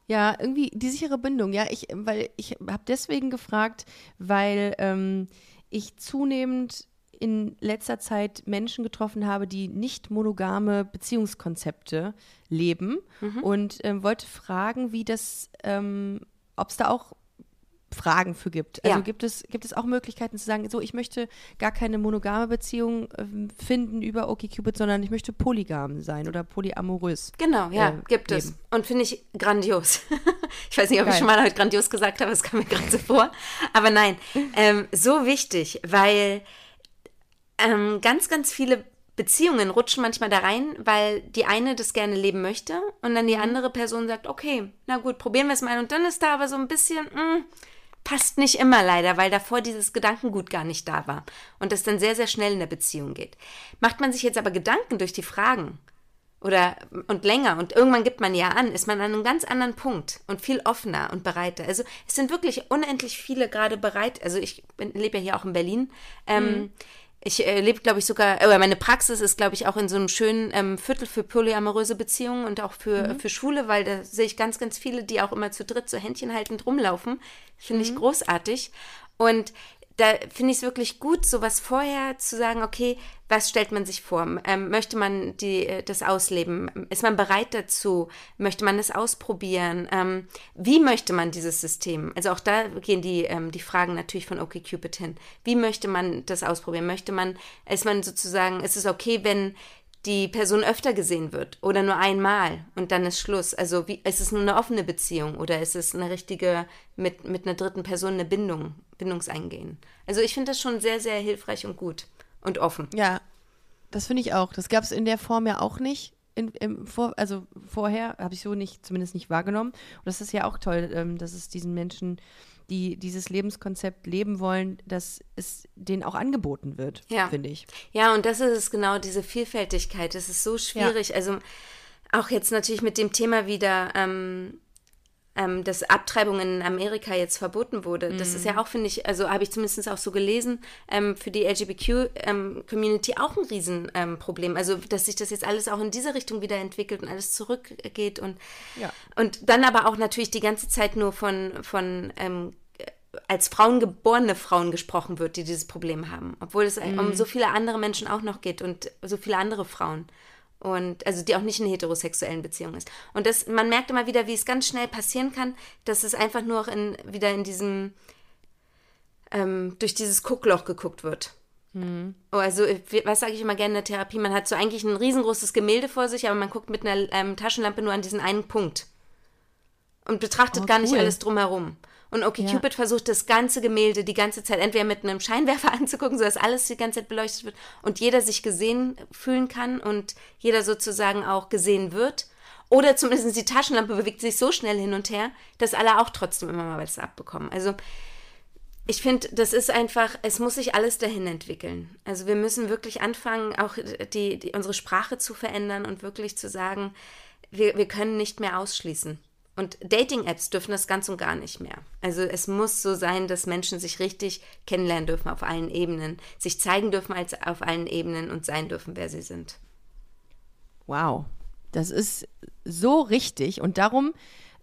S2: Ja, irgendwie die sichere Bindung. Ja, ich, weil ich habe deswegen gefragt, weil ähm, ich zunehmend in letzter Zeit Menschen getroffen habe, die nicht monogame Beziehungskonzepte leben und ähm, wollte fragen, wie das, ähm, ob es da auch Fragen für gibt. Also
S3: Ja.
S2: gibt es gibt es auch Möglichkeiten zu sagen, so ich möchte gar keine monogame Beziehung ähm, finden über OkCupid, sondern ich möchte polygam sein oder polyamorös.
S3: Genau, ja,
S2: äh,
S3: gibt es.
S2: leben.
S3: Und finde ich grandios. (laughs) ich weiß nicht, ob ich
S2: Geil.
S3: schon mal heute grandios gesagt habe, das kam mir gerade so vor. Aber nein, ähm, so wichtig, weil ähm, ganz, ganz viele Beziehungen rutschen manchmal da rein, weil die eine das gerne leben möchte und dann die andere Person sagt, okay, na gut, probieren wir es mal. Und dann ist da aber so ein bisschen, mm, passt nicht immer leider, weil davor dieses Gedankengut gar nicht da war und das dann sehr, sehr schnell in der Beziehung geht. Macht man sich jetzt aber Gedanken durch die Fragen, oder und länger und irgendwann gibt man ja an, ist man an einem ganz anderen Punkt und viel offener und bereiter. Also es sind wirklich unendlich viele gerade bereit. Also ich lebe ja hier auch in Berlin. Ähm, Ich äh, lebe, glaube ich, sogar, oder meine Praxis ist, glaube ich, auch in so einem schönen ähm, Viertel für polyamoröse Beziehungen und auch für, für Schwule, weil da sehe ich ganz, ganz viele, die auch immer zu dritt so Händchen haltend rumlaufen. Finde ich großartig. Und da finde ich es wirklich gut, sowas vorher zu sagen, okay, was stellt man sich vor? Ähm, möchte man die, äh, das ausleben? Ist man bereit dazu? Möchte man das ausprobieren? Ähm, wie möchte man dieses System? Also auch da gehen die, ähm, die Fragen natürlich von OkCupid hin. Wie möchte man das ausprobieren? Möchte man, ist man sozusagen, ist es okay, wenn die Person öfter gesehen wird oder nur einmal und dann ist Schluss. Also wie, ist es nur eine offene Beziehung oder ist es eine richtige, mit, mit einer dritten Person eine Bindung, Bindungseingehen? Also ich finde das schon sehr, sehr hilfreich und gut und offen.
S2: Ja, das finde ich auch. Das gab es in der Form ja auch nicht. In, im Vor, also vorher habe ich so nicht, zumindest nicht wahrgenommen. Und das ist ja auch toll, ähm, dass es diesen Menschen, die dieses Lebenskonzept leben wollen, dass es denen auch angeboten wird,
S3: Ja.
S2: finde ich.
S3: Ja, und das ist es genau, diese Vielfältigkeit. Das ist so schwierig. Also auch jetzt natürlich mit dem Thema wieder, ähm, ähm, dass Abtreibung in Amerika jetzt verboten wurde. Das ist ja auch, finde ich, also habe ich zumindest auch so gelesen, ähm, für die LGBTQ-Community auch ein Riesenproblem. Ähm, also, dass sich das jetzt alles auch in diese Richtung wieder entwickelt und alles zurückgeht und,
S2: Ja.
S3: und dann aber auch natürlich die ganze Zeit nur von, von ähm, als Frauen geborene Frauen gesprochen wird, die dieses Problem haben. Obwohl es um so viele andere Menschen auch noch geht und so viele andere Frauen. Und also die auch nicht in heterosexuellen Beziehungen ist. Und das, man merkt immer wieder, wie es ganz schnell passieren kann, dass es einfach nur auch in, wieder in diesem, ähm, durch dieses Guckloch geguckt wird. Oh, also, wie- was sage ich immer gerne in der Therapie? Man hat so eigentlich ein riesengroßes Gemälde vor sich, aber man guckt mit einer ähm, Taschenlampe nur an diesen einen Punkt und betrachtet
S2: Oh,
S3: gar nicht
S2: cool.
S3: alles drumherum. Und okay,
S2: Ja.
S3: Cupid versucht das ganze Gemälde die ganze Zeit entweder mit einem Scheinwerfer (laughs) anzugucken, sodass alles die ganze Zeit beleuchtet wird und jeder sich gesehen fühlen kann und jeder sozusagen auch gesehen wird. Oder zumindest die Taschenlampe bewegt sich so schnell hin und her, dass alle auch trotzdem immer mal was abbekommen. Also ich finde, das ist einfach, es muss sich alles dahin entwickeln. Also wir müssen wirklich anfangen, auch die, die, unsere Sprache zu verändern und wirklich zu sagen, wir, wir können nicht mehr ausschließen. Und Dating-Apps dürfen das ganz und gar nicht mehr. Also es muss so sein, dass Menschen sich richtig kennenlernen dürfen auf allen Ebenen, sich zeigen dürfen als auf allen Ebenen und sein dürfen, wer sie sind.
S2: Wow, das ist so richtig und darum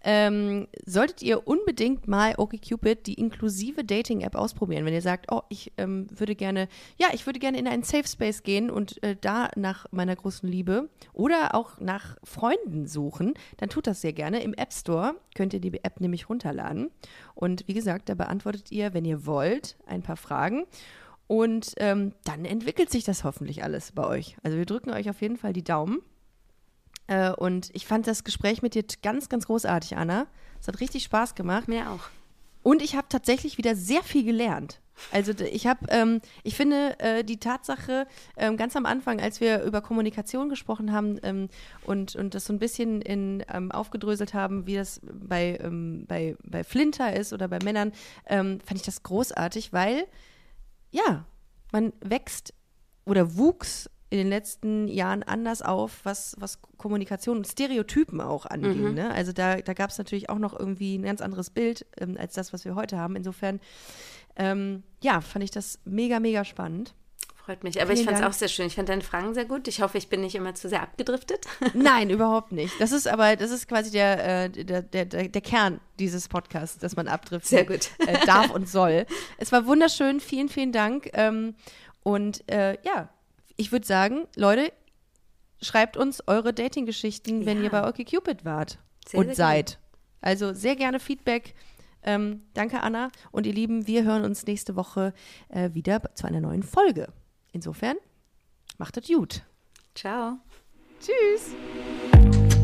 S2: ähm, solltet ihr unbedingt mal OkCupid, die inklusive Dating-App, ausprobieren. Wenn ihr sagt, oh, ich ähm, würde gerne, ja, ich würde gerne in einen Safe Space gehen und äh, da nach meiner großen Liebe oder auch nach Freunden suchen, dann tut das sehr gerne. Im App Store könnt ihr die App nämlich runterladen. Und wie gesagt, da beantwortet ihr, wenn ihr wollt, ein paar Fragen. Und ähm, dann entwickelt sich das hoffentlich alles bei euch. Also wir drücken euch auf jeden Fall die Daumen. Äh, und ich fand das Gespräch mit dir ganz, ganz großartig, Anna. Es hat richtig Spaß gemacht.
S3: Mir auch.
S2: Und ich habe tatsächlich wieder sehr viel gelernt. Also ich habe, ähm, ich finde äh, die Tatsache ähm, ganz am Anfang, als wir über Kommunikation gesprochen haben ähm, und, und das so ein bisschen in, ähm, aufgedröselt haben, wie das bei, ähm, bei, bei Flinter ist oder bei Männern, ähm, fand ich das großartig, weil ja, man wächst oder wuchs in den letzten Jahren anders auf, was, was Kommunikation und Stereotypen auch anging.
S3: Mhm.
S2: Ne? Also da, da gab es natürlich auch noch irgendwie ein ganz anderes Bild ähm, als das, was wir heute haben. Insofern, ähm, ja, fand ich das mega, mega spannend.
S3: Freut mich. Aber ich fand es auch sehr schön. Ich fand deine Fragen sehr gut. Ich hoffe, ich bin nicht immer zu sehr abgedriftet. (laughs)
S2: Nein, überhaupt nicht. Das ist aber, das ist quasi der, äh, der, der, der, der Kern dieses Podcasts, dass man abdriften
S3: Sehr gut.
S2: Äh, darf und soll. Es war wunderschön. Vielen, vielen Dank. Ähm, und äh, ja, ich würde sagen, Leute, schreibt uns eure Dating-Geschichten, wenn
S3: Ja.
S2: ihr bei OkCupid wart
S3: Sehr,
S2: und
S3: sehr
S2: seid. Also sehr gerne Feedback. Ähm, danke, Anna. Und ihr Lieben, wir hören uns nächste Woche äh, wieder zu einer neuen Folge. Insofern, macht es gut.
S3: Ciao.
S2: Tschüss.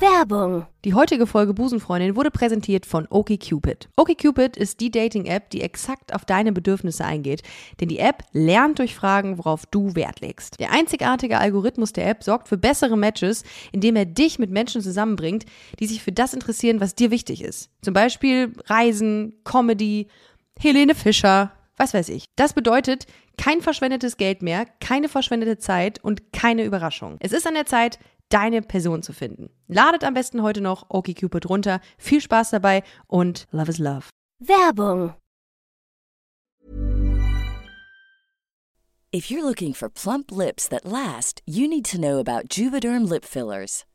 S1: Werbung.
S2: Die heutige Folge Busenfreundin wurde präsentiert von OkCupid. OkCupid ist die Dating-App, die exakt auf deine Bedürfnisse eingeht, denn die App lernt durch Fragen, worauf du Wert legst. Der einzigartige Algorithmus der App sorgt für bessere Matches, indem er dich mit Menschen zusammenbringt, die sich für das interessieren, was dir wichtig ist. Zum Beispiel Reisen, Comedy, Helene Fischer, was weiß ich. Das bedeutet kein verschwendetes Geld mehr, keine verschwendete Zeit und keine Überraschung. Es ist an der Zeit, deine Person zu finden. Ladet am besten heute noch OkCupid runter. Viel Spaß dabei und Love is Love.
S1: Werbung.
S6: If you're looking for plump lips that last, you need to know about Juvederm lip fillers.